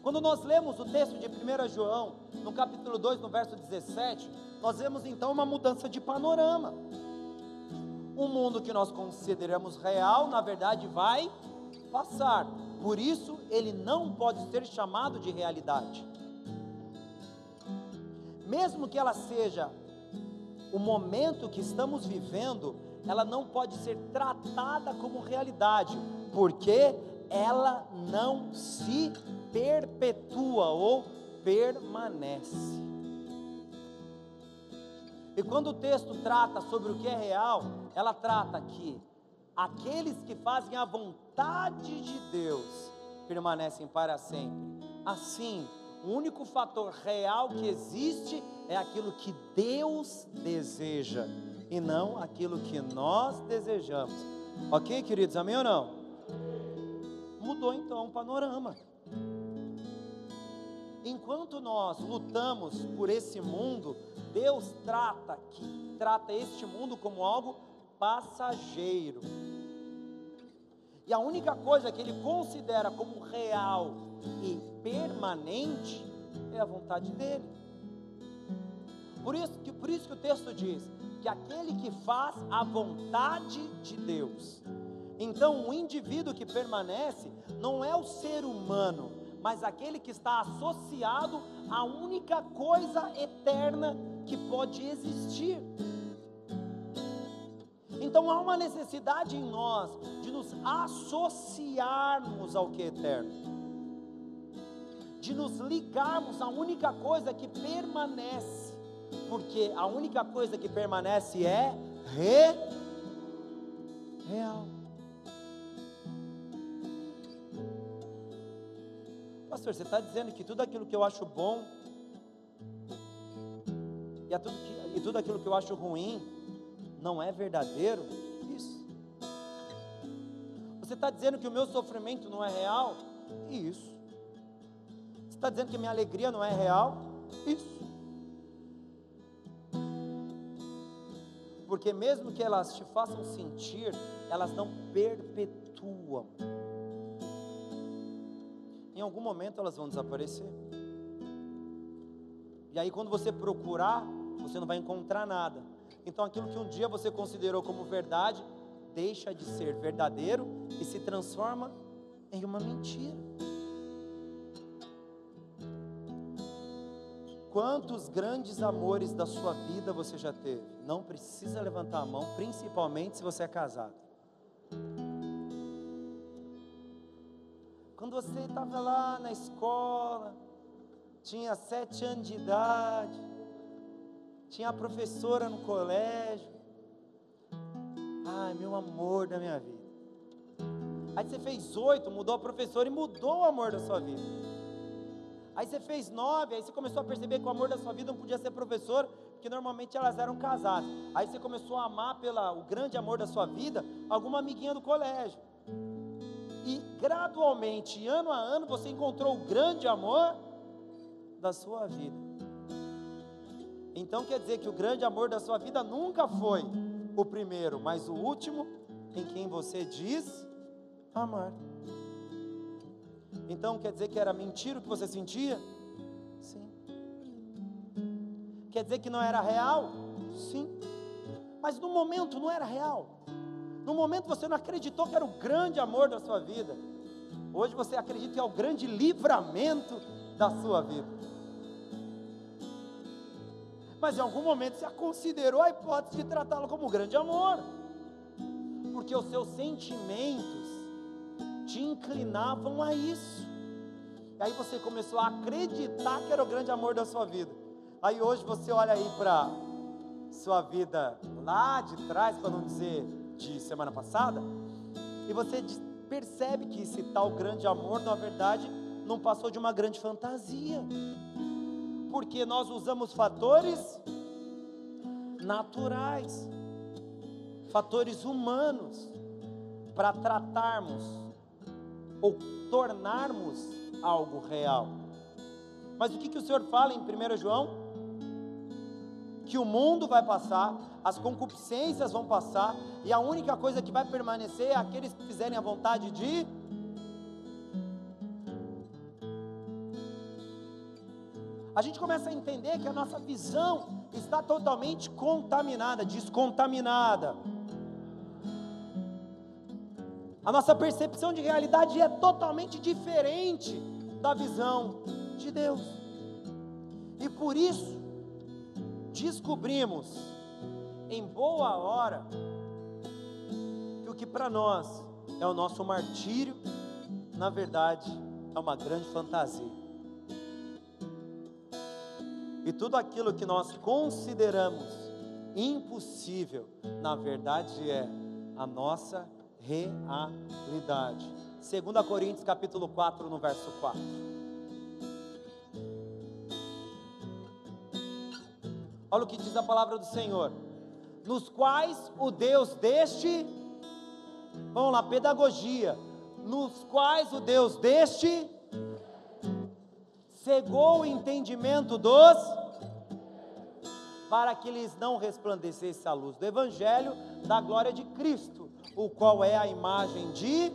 Quando nós lemos o texto de 1 João, no capítulo 2, no verso 17, nós vemos então uma mudança de panorama. O mundo que nós consideramos real, na verdade, vai passar. Por isso, ele não pode ser chamado de realidade. Mesmo que ela seja o momento que estamos vivendo, ela não pode ser tratada como realidade, porque ela não se perpetua ou permanece. E quando o texto trata sobre o que é real, ela trata que aqueles que fazem a vontade de Deus permanecem para sempre. Assim, o único fator real que existe é aquilo que Deus deseja e não aquilo que nós desejamos. Ok, queridos? Amém ou não? Mudou então o panorama. Enquanto nós lutamos por esse mundo, Deus trata que trata este mundo como algo passageiro. E a única coisa que ele considera como real e permanente é a vontade dele. Por isso que, por isso que o texto diz que aquele que faz a vontade de Deus. Então, o indivíduo que permanece não é o ser humano, mas aquele que está associado à única coisa eterna que pode existir. Então há uma necessidade em nós de nos associarmos ao que é eterno, de nos ligarmos à única coisa que permanece, porque a única coisa que permanece é re, real. Pastor, você está dizendo que tudo aquilo que eu acho bom e, tudo que, e tudo aquilo que eu acho ruim não é verdadeiro? Isso. Você está dizendo que o meu sofrimento não é real? Isso. Está dizendo que minha alegria não é real? Isso. Porque mesmo que elas te façam sentir, elas não perpetuam em algum momento elas vão desaparecer. E aí, quando você procurar, você não vai encontrar nada. Então, aquilo que um dia você considerou como verdade, deixa de ser verdadeiro e se transforma em uma mentira. Quantos grandes amores da sua vida você já teve? Não precisa levantar a mão, principalmente se você é casado. Quando você estava lá na escola, tinha sete anos de idade, tinha a professora no colégio. Ai, meu amor da minha vida. Aí você fez oito, mudou a professora e mudou o amor da sua vida. Aí você fez nove, aí você começou a perceber que o amor da sua vida não podia ser professor, porque normalmente elas eram casadas. Aí você começou a amar pela o grande amor da sua vida, alguma amiguinha do colégio e gradualmente, ano a ano, você encontrou o grande amor da sua vida. Então quer dizer que o grande amor da sua vida nunca foi o primeiro, mas o último em quem você diz amar. Então quer dizer que era mentira o que você sentia? Sim. Quer dizer que não era real? Sim. Mas no momento não era real. No momento você não acreditou que era o grande amor da sua vida. Hoje você acredita que é o grande livramento da sua vida. Mas em algum momento você considerou a hipótese de tratá-lo como um grande amor. Porque os seus sentimentos te inclinavam a isso. E aí você começou a acreditar que era o grande amor da sua vida. Aí hoje você olha aí para sua vida lá de trás, para não dizer de semana passada, e você percebe que esse tal grande amor, na verdade, não passou de uma grande fantasia. Porque nós usamos fatores naturais, fatores humanos, para tratarmos ou tornarmos algo real. Mas o que, que o Senhor fala em 1 João? Que o mundo vai passar, as concupiscências vão passar, e a única coisa que vai permanecer é aqueles que fizerem a vontade de. A gente começa a entender que a nossa visão está totalmente contaminada, descontaminada. A nossa percepção de realidade é totalmente diferente da visão de Deus. E por isso, descobrimos em boa hora que o que para nós é o nosso martírio, na verdade, é uma grande fantasia. E tudo aquilo que nós consideramos impossível, na verdade é a nossa realidade. 2 Coríntios capítulo 4, no verso 4. Olha o que diz a palavra do Senhor. Nos quais o Deus deste, vamos lá, pedagogia. Nos quais o Deus deste cegou o entendimento dos para que lhes não resplandecesse a luz do evangelho da glória de Cristo o qual é a imagem de.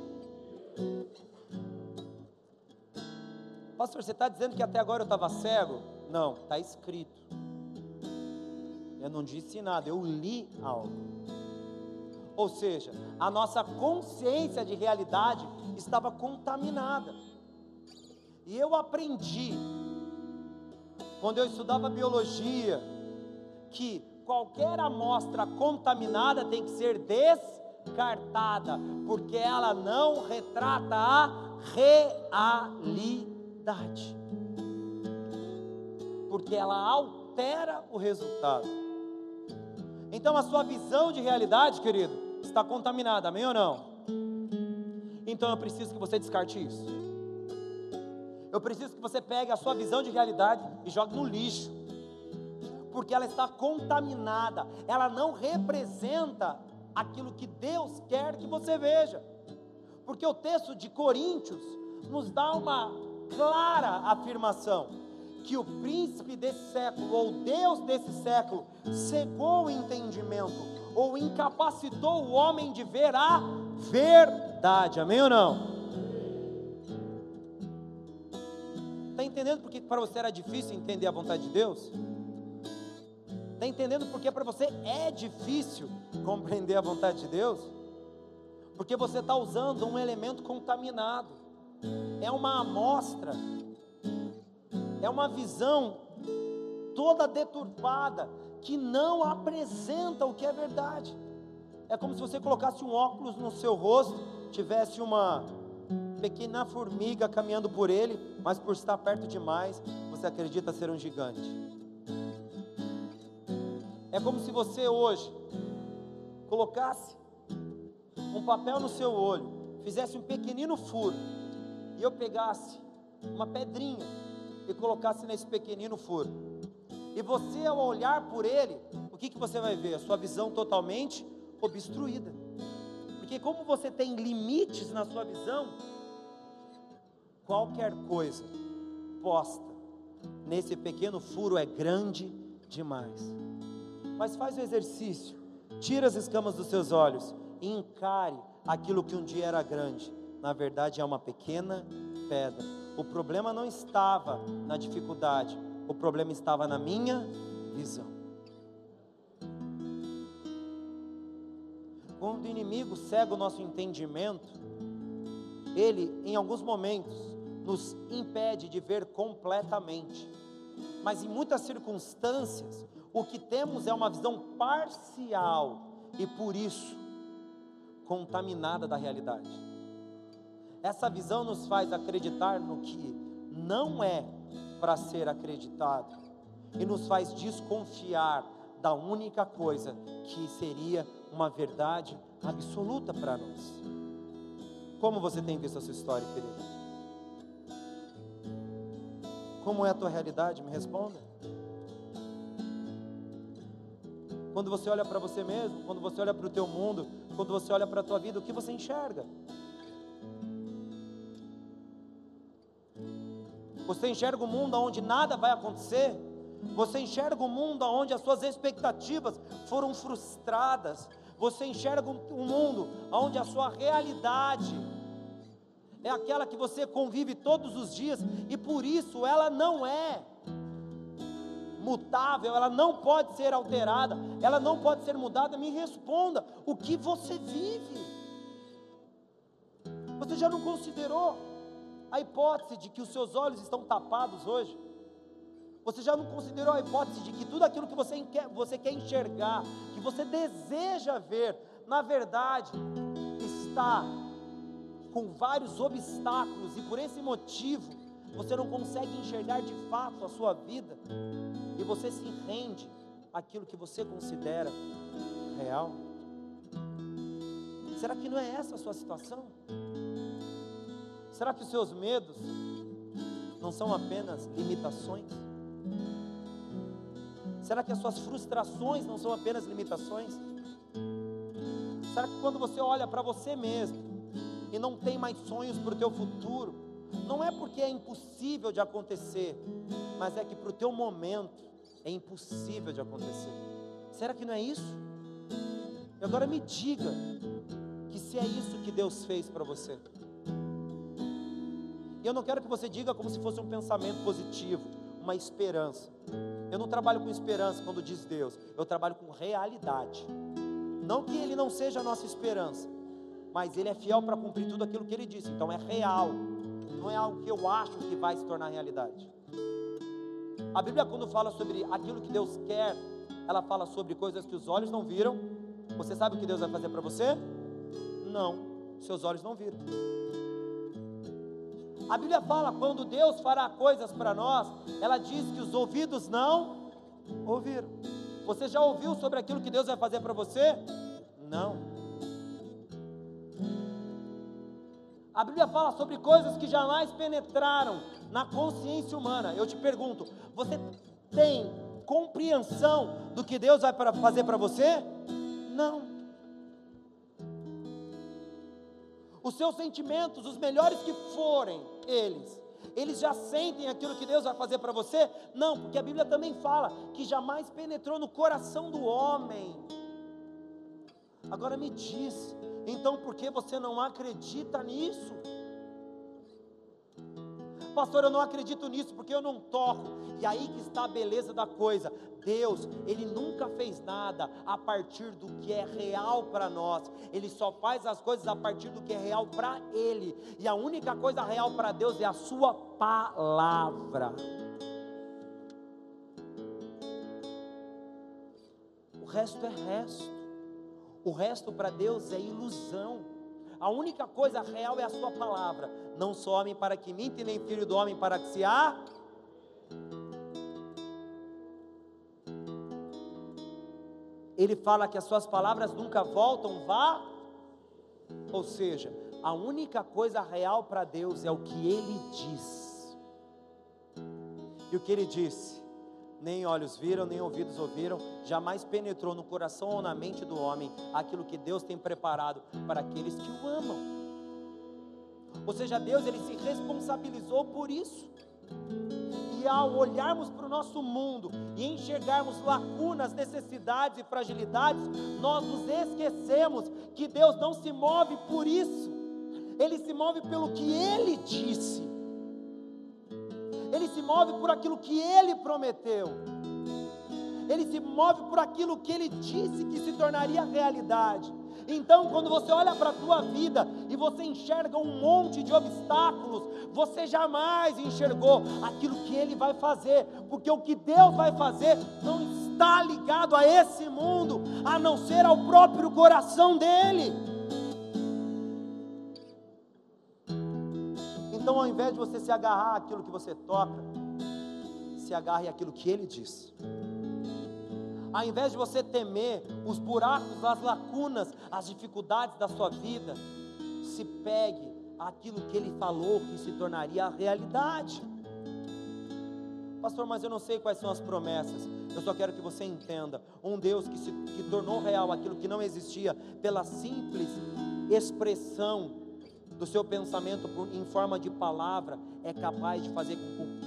Pastor, você está dizendo que até agora eu estava cego? Não, está escrito. Eu não disse nada, eu li algo. Ou seja, a nossa consciência de realidade estava contaminada. E eu aprendi, quando eu estudava biologia, que qualquer amostra contaminada tem que ser des descartada, porque ela não retrata a realidade. Porque ela altera o resultado. Então a sua visão de realidade, querido, está contaminada, amém ou não? Então eu preciso que você descarte isso. Eu preciso que você pegue a sua visão de realidade e jogue no lixo. Porque ela está contaminada, ela não representa aquilo que Deus quer que você veja. Porque o texto de Coríntios nos dá uma clara afirmação que o príncipe desse século, ou Deus desse século, cegou o entendimento, ou incapacitou o homem de ver a verdade. Amém ou não? Está entendendo porque para você era difícil entender a vontade de Deus? Está entendendo porque para você é difícil compreender a vontade de Deus? Porque você está usando um elemento contaminado, é uma amostra, é uma visão toda deturpada, que não apresenta o que é verdade. É como se você colocasse um óculos no seu rosto, tivesse uma pequena formiga caminhando por ele, mas por estar perto demais, você acredita ser um gigante. É como se você hoje colocasse um papel no seu olho, fizesse um pequenino furo, e eu pegasse uma pedrinha e colocasse nesse pequenino furo. E você, ao olhar por ele, o que, que você vai ver? A sua visão totalmente obstruída. Porque, como você tem limites na sua visão, qualquer coisa posta nesse pequeno furo é grande demais. Mas faz o exercício, tira as escamas dos seus olhos e encare aquilo que um dia era grande. Na verdade, é uma pequena pedra. O problema não estava na dificuldade, o problema estava na minha visão. Quando o inimigo cega o nosso entendimento, ele, em alguns momentos, nos impede de ver completamente. Mas em muitas circunstâncias, o que temos é uma visão parcial e por isso contaminada da realidade. Essa visão nos faz acreditar no que não é para ser acreditado e nos faz desconfiar da única coisa que seria uma verdade absoluta para nós. Como você tem visto a sua história, querido? Como é a tua realidade? Me responda. Quando você olha para você mesmo, quando você olha para o teu mundo, quando você olha para a tua vida, o que você enxerga? Você enxerga um mundo onde nada vai acontecer? Você enxerga um mundo onde as suas expectativas foram frustradas? Você enxerga um mundo onde a sua realidade é aquela que você convive todos os dias e por isso ela não é mutável, ela não pode ser alterada, ela não pode ser mudada. Me responda: o que você vive? Você já não considerou? a hipótese de que os seus olhos estão tapados hoje? Você já não considerou a hipótese de que tudo aquilo que você quer, você quer enxergar, que você deseja ver, na verdade, está com vários obstáculos e por esse motivo você não consegue enxergar de fato a sua vida e você se rende àquilo que você considera real? Será que não é essa a sua situação? Será que os seus medos não são apenas limitações? Será que as suas frustrações não são apenas limitações? Será que quando você olha para você mesmo e não tem mais sonhos para o teu futuro, não é porque é impossível de acontecer, mas é que para o teu momento é impossível de acontecer? Será que não é isso? E agora me diga que se é isso que Deus fez para você. E eu não quero que você diga como se fosse um pensamento positivo, uma esperança. Eu não trabalho com esperança quando diz Deus, eu trabalho com realidade. Não que Ele não seja a nossa esperança, mas Ele é fiel para cumprir tudo aquilo que Ele disse. Então é real, não é algo que eu acho que vai se tornar realidade. A Bíblia, quando fala sobre aquilo que Deus quer, ela fala sobre coisas que os olhos não viram. Você sabe o que Deus vai fazer para você? Não, seus olhos não viram. A Bíblia fala quando Deus fará coisas para nós, ela diz que os ouvidos não ouviram. Você já ouviu sobre aquilo que Deus vai fazer para você? Não. A Bíblia fala sobre coisas que jamais penetraram na consciência humana. Eu te pergunto, você tem compreensão do que Deus vai fazer para você? Não. os seus sentimentos, os melhores que forem eles, eles já sentem aquilo que Deus vai fazer para você? Não, porque a Bíblia também fala que jamais penetrou no coração do homem. Agora me diz, então por que você não acredita nisso? Pastor, eu não acredito nisso porque eu não toco. E aí que está a beleza da coisa. Deus, Ele nunca fez nada a partir do que é real para nós. Ele só faz as coisas a partir do que é real para Ele. E a única coisa real para Deus é a Sua palavra. O resto é resto. O resto para Deus é ilusão. A única coisa real é a Sua palavra. Não sou homem para que minta, nem filho do homem para que se há. Ele fala que as suas palavras nunca voltam, vá. Ou seja, a única coisa real para Deus é o que Ele diz. E o que Ele disse? Nem olhos viram, nem ouvidos ouviram, jamais penetrou no coração ou na mente do homem aquilo que Deus tem preparado para aqueles que o amam. Ou seja, Deus ele se responsabilizou por isso. E ao olharmos para o nosso mundo e enxergarmos lacunas, necessidades e fragilidades, nós nos esquecemos que Deus não se move por isso. Ele se move pelo que ele disse. Se move por aquilo que ele prometeu. Ele se move por aquilo que ele disse que se tornaria realidade. Então, quando você olha para a tua vida e você enxerga um monte de obstáculos, você jamais enxergou aquilo que Ele vai fazer, porque o que Deus vai fazer não está ligado a esse mundo, a não ser ao próprio coração dele. Então, ao invés de você se agarrar àquilo que você toca, se agarre àquilo que Ele diz. Ao invés de você temer os buracos, as lacunas, as dificuldades da sua vida, se pegue àquilo que Ele falou que se tornaria a realidade. Pastor, mas eu não sei quais são as promessas. Eu só quero que você entenda: um Deus que, se, que tornou real aquilo que não existia pela simples expressão do seu pensamento em forma de palavra, é capaz de fazer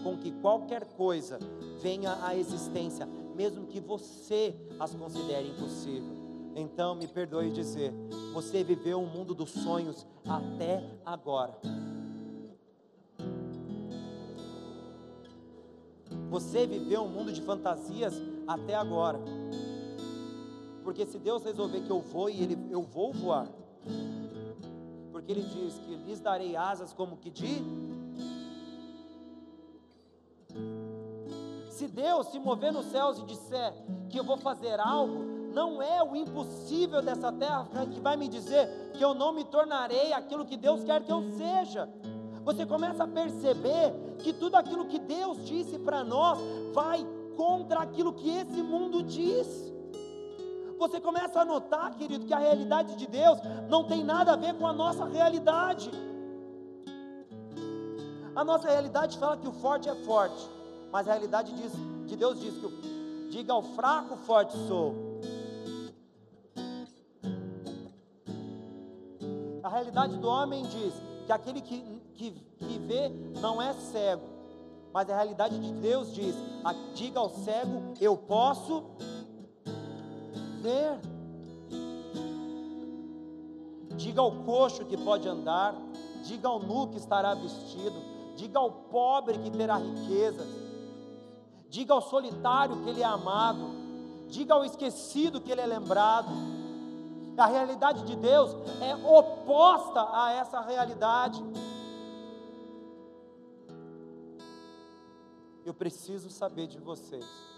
com, que qualquer coisa venha à existência, mesmo que você as considere impossível. Então, me perdoe dizer, você viveu um mundo dos sonhos até agora. Você viveu um mundo de fantasias até agora. Porque se Deus resolver que eu vou e ele, eu vou voar. Porque ele diz que lhes darei asas como que de Se Deus se mover nos céus e disser que eu vou fazer algo, não é o impossível dessa terra que vai me dizer que eu não me tornarei aquilo que Deus quer que eu seja você começa a perceber que tudo aquilo que Deus disse para nós vai contra aquilo que esse mundo diz. Você começa a notar, querido, que a realidade de Deus não tem nada a ver com a nossa realidade. A nossa realidade fala que o forte é forte, mas a realidade diz, de Deus diz que diga ao fraco, forte sou. A realidade do homem diz que aquele que que, que vê não é cego, mas a realidade de Deus diz: diga ao cego, eu posso ver. Diga ao coxo que pode andar, diga ao nu que estará vestido, diga ao pobre que terá riquezas, diga ao solitário que ele é amado, diga ao esquecido que ele é lembrado. A realidade de Deus é oposta a essa realidade. Eu preciso saber de vocês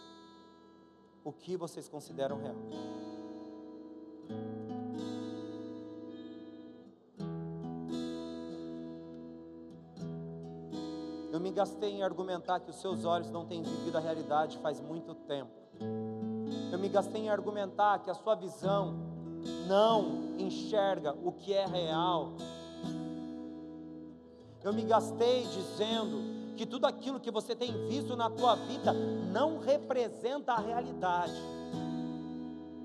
o que vocês consideram real. Eu me gastei em argumentar que os seus olhos não têm vivido a realidade faz muito tempo. Eu me gastei em argumentar que a sua visão não enxerga o que é real. Eu me gastei dizendo que tudo aquilo que você tem visto na tua vida não representa a realidade.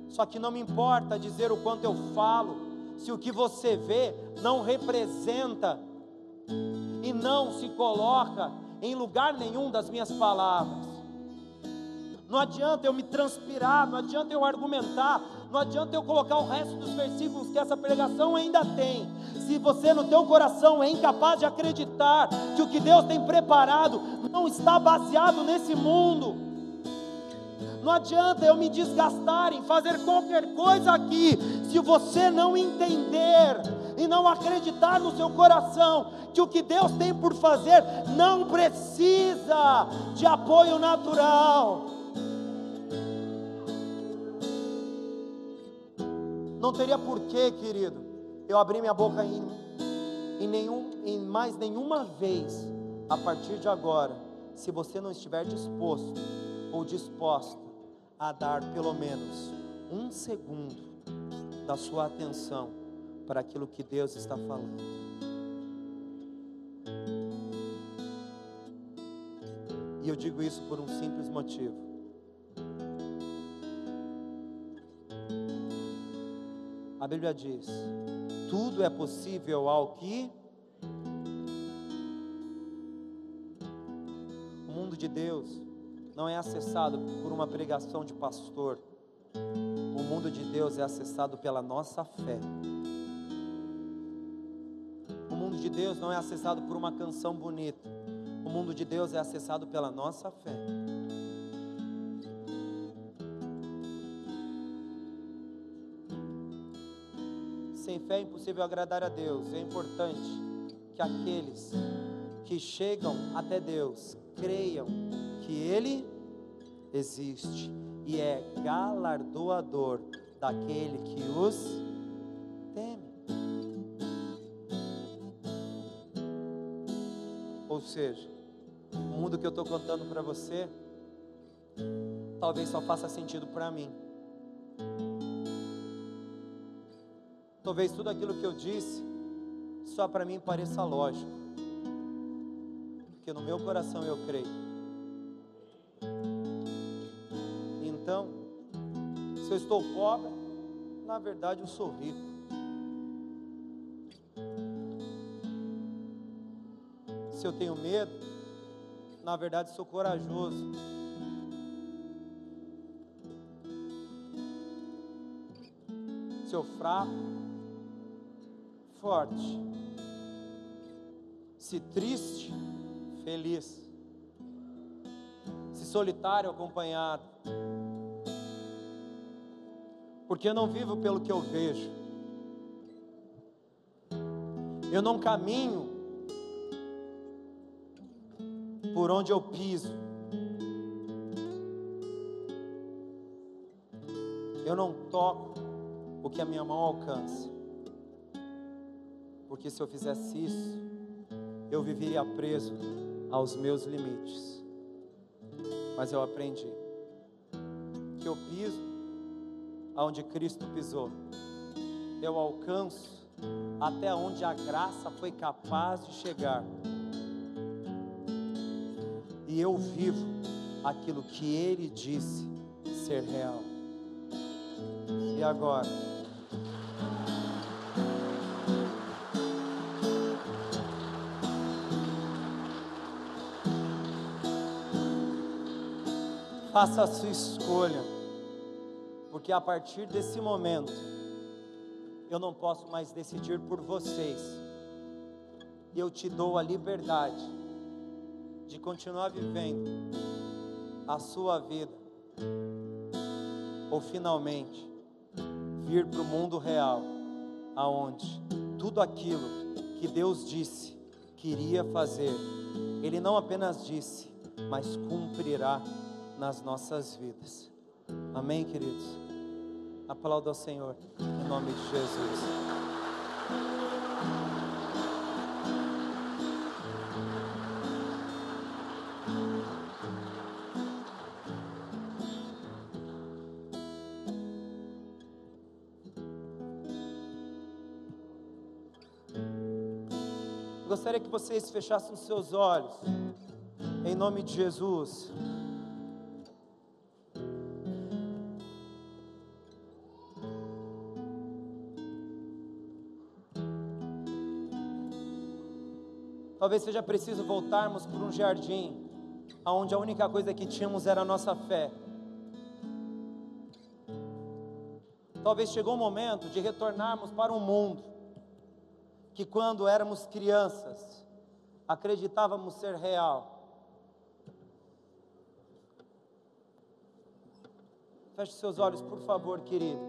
Só que não me importa dizer o quanto eu falo, se o que você vê não representa e não se coloca em lugar nenhum das minhas palavras. Não adianta eu me transpirar, não adianta eu argumentar, não adianta eu colocar o resto dos versículos que essa pregação ainda tem. Se você no teu coração é incapaz de acreditar que o que Deus tem preparado não está baseado nesse mundo, não adianta eu me desgastar em fazer qualquer coisa aqui, se você não entender e não acreditar no seu coração que o que Deus tem por fazer não precisa de apoio natural. Não teria porquê, querido, eu abrir minha boca em, em, nenhum, em mais nenhuma vez a partir de agora, se você não estiver disposto ou disposta a dar pelo menos um segundo da sua atenção para aquilo que Deus está falando. E eu digo isso por um simples motivo. A Bíblia diz: tudo é possível ao que. O mundo de Deus não é acessado por uma pregação de pastor. O mundo de Deus é acessado pela nossa fé. O mundo de Deus não é acessado por uma canção bonita. O mundo de Deus é acessado pela nossa fé. Sem fé é impossível agradar a Deus. É importante que aqueles que chegam até Deus creiam que Ele existe e é galardoador daquele que os teme. seja, o mundo que eu estou contando para você, talvez só faça sentido para mim. Talvez tudo aquilo que eu disse, só para mim pareça lógico, porque no meu coração eu creio. Então, se eu estou pobre, na verdade eu sou rico. Se eu tenho medo, na verdade sou corajoso. Se eu fraco, forte. Se triste, feliz. Se solitário, acompanhado. Porque eu não vivo pelo que eu vejo. Eu não caminho por onde eu piso. Eu não toco o que a minha mão alcança. Porque se eu fizesse isso, eu viveria preso aos meus limites. Mas eu aprendi que eu piso aonde Cristo pisou. Eu alcanço até onde a graça foi capaz de chegar e eu vivo aquilo que Ele disse ser real. E agora? Faça a sua escolha, porque a partir desse momento, eu não posso mais decidir por vocês, e eu te dou a liberdade de continuar vivendo a sua vida, ou finalmente vir para o mundo real, aonde tudo aquilo que Deus disse que iria fazer, Ele não apenas disse, mas cumprirá nas nossas vidas. Amém, queridos? Aplauda ao Senhor, em nome de Jesus. gostaria que vocês fechassem os seus olhos, em nome de Jesus. Talvez seja preciso voltarmos para um jardim, onde a única coisa que tínhamos era a nossa fé. Talvez chegou o momento de retornarmos para um mundo que quando éramos crianças acreditávamos ser real. Feche seus olhos, por favor, querido.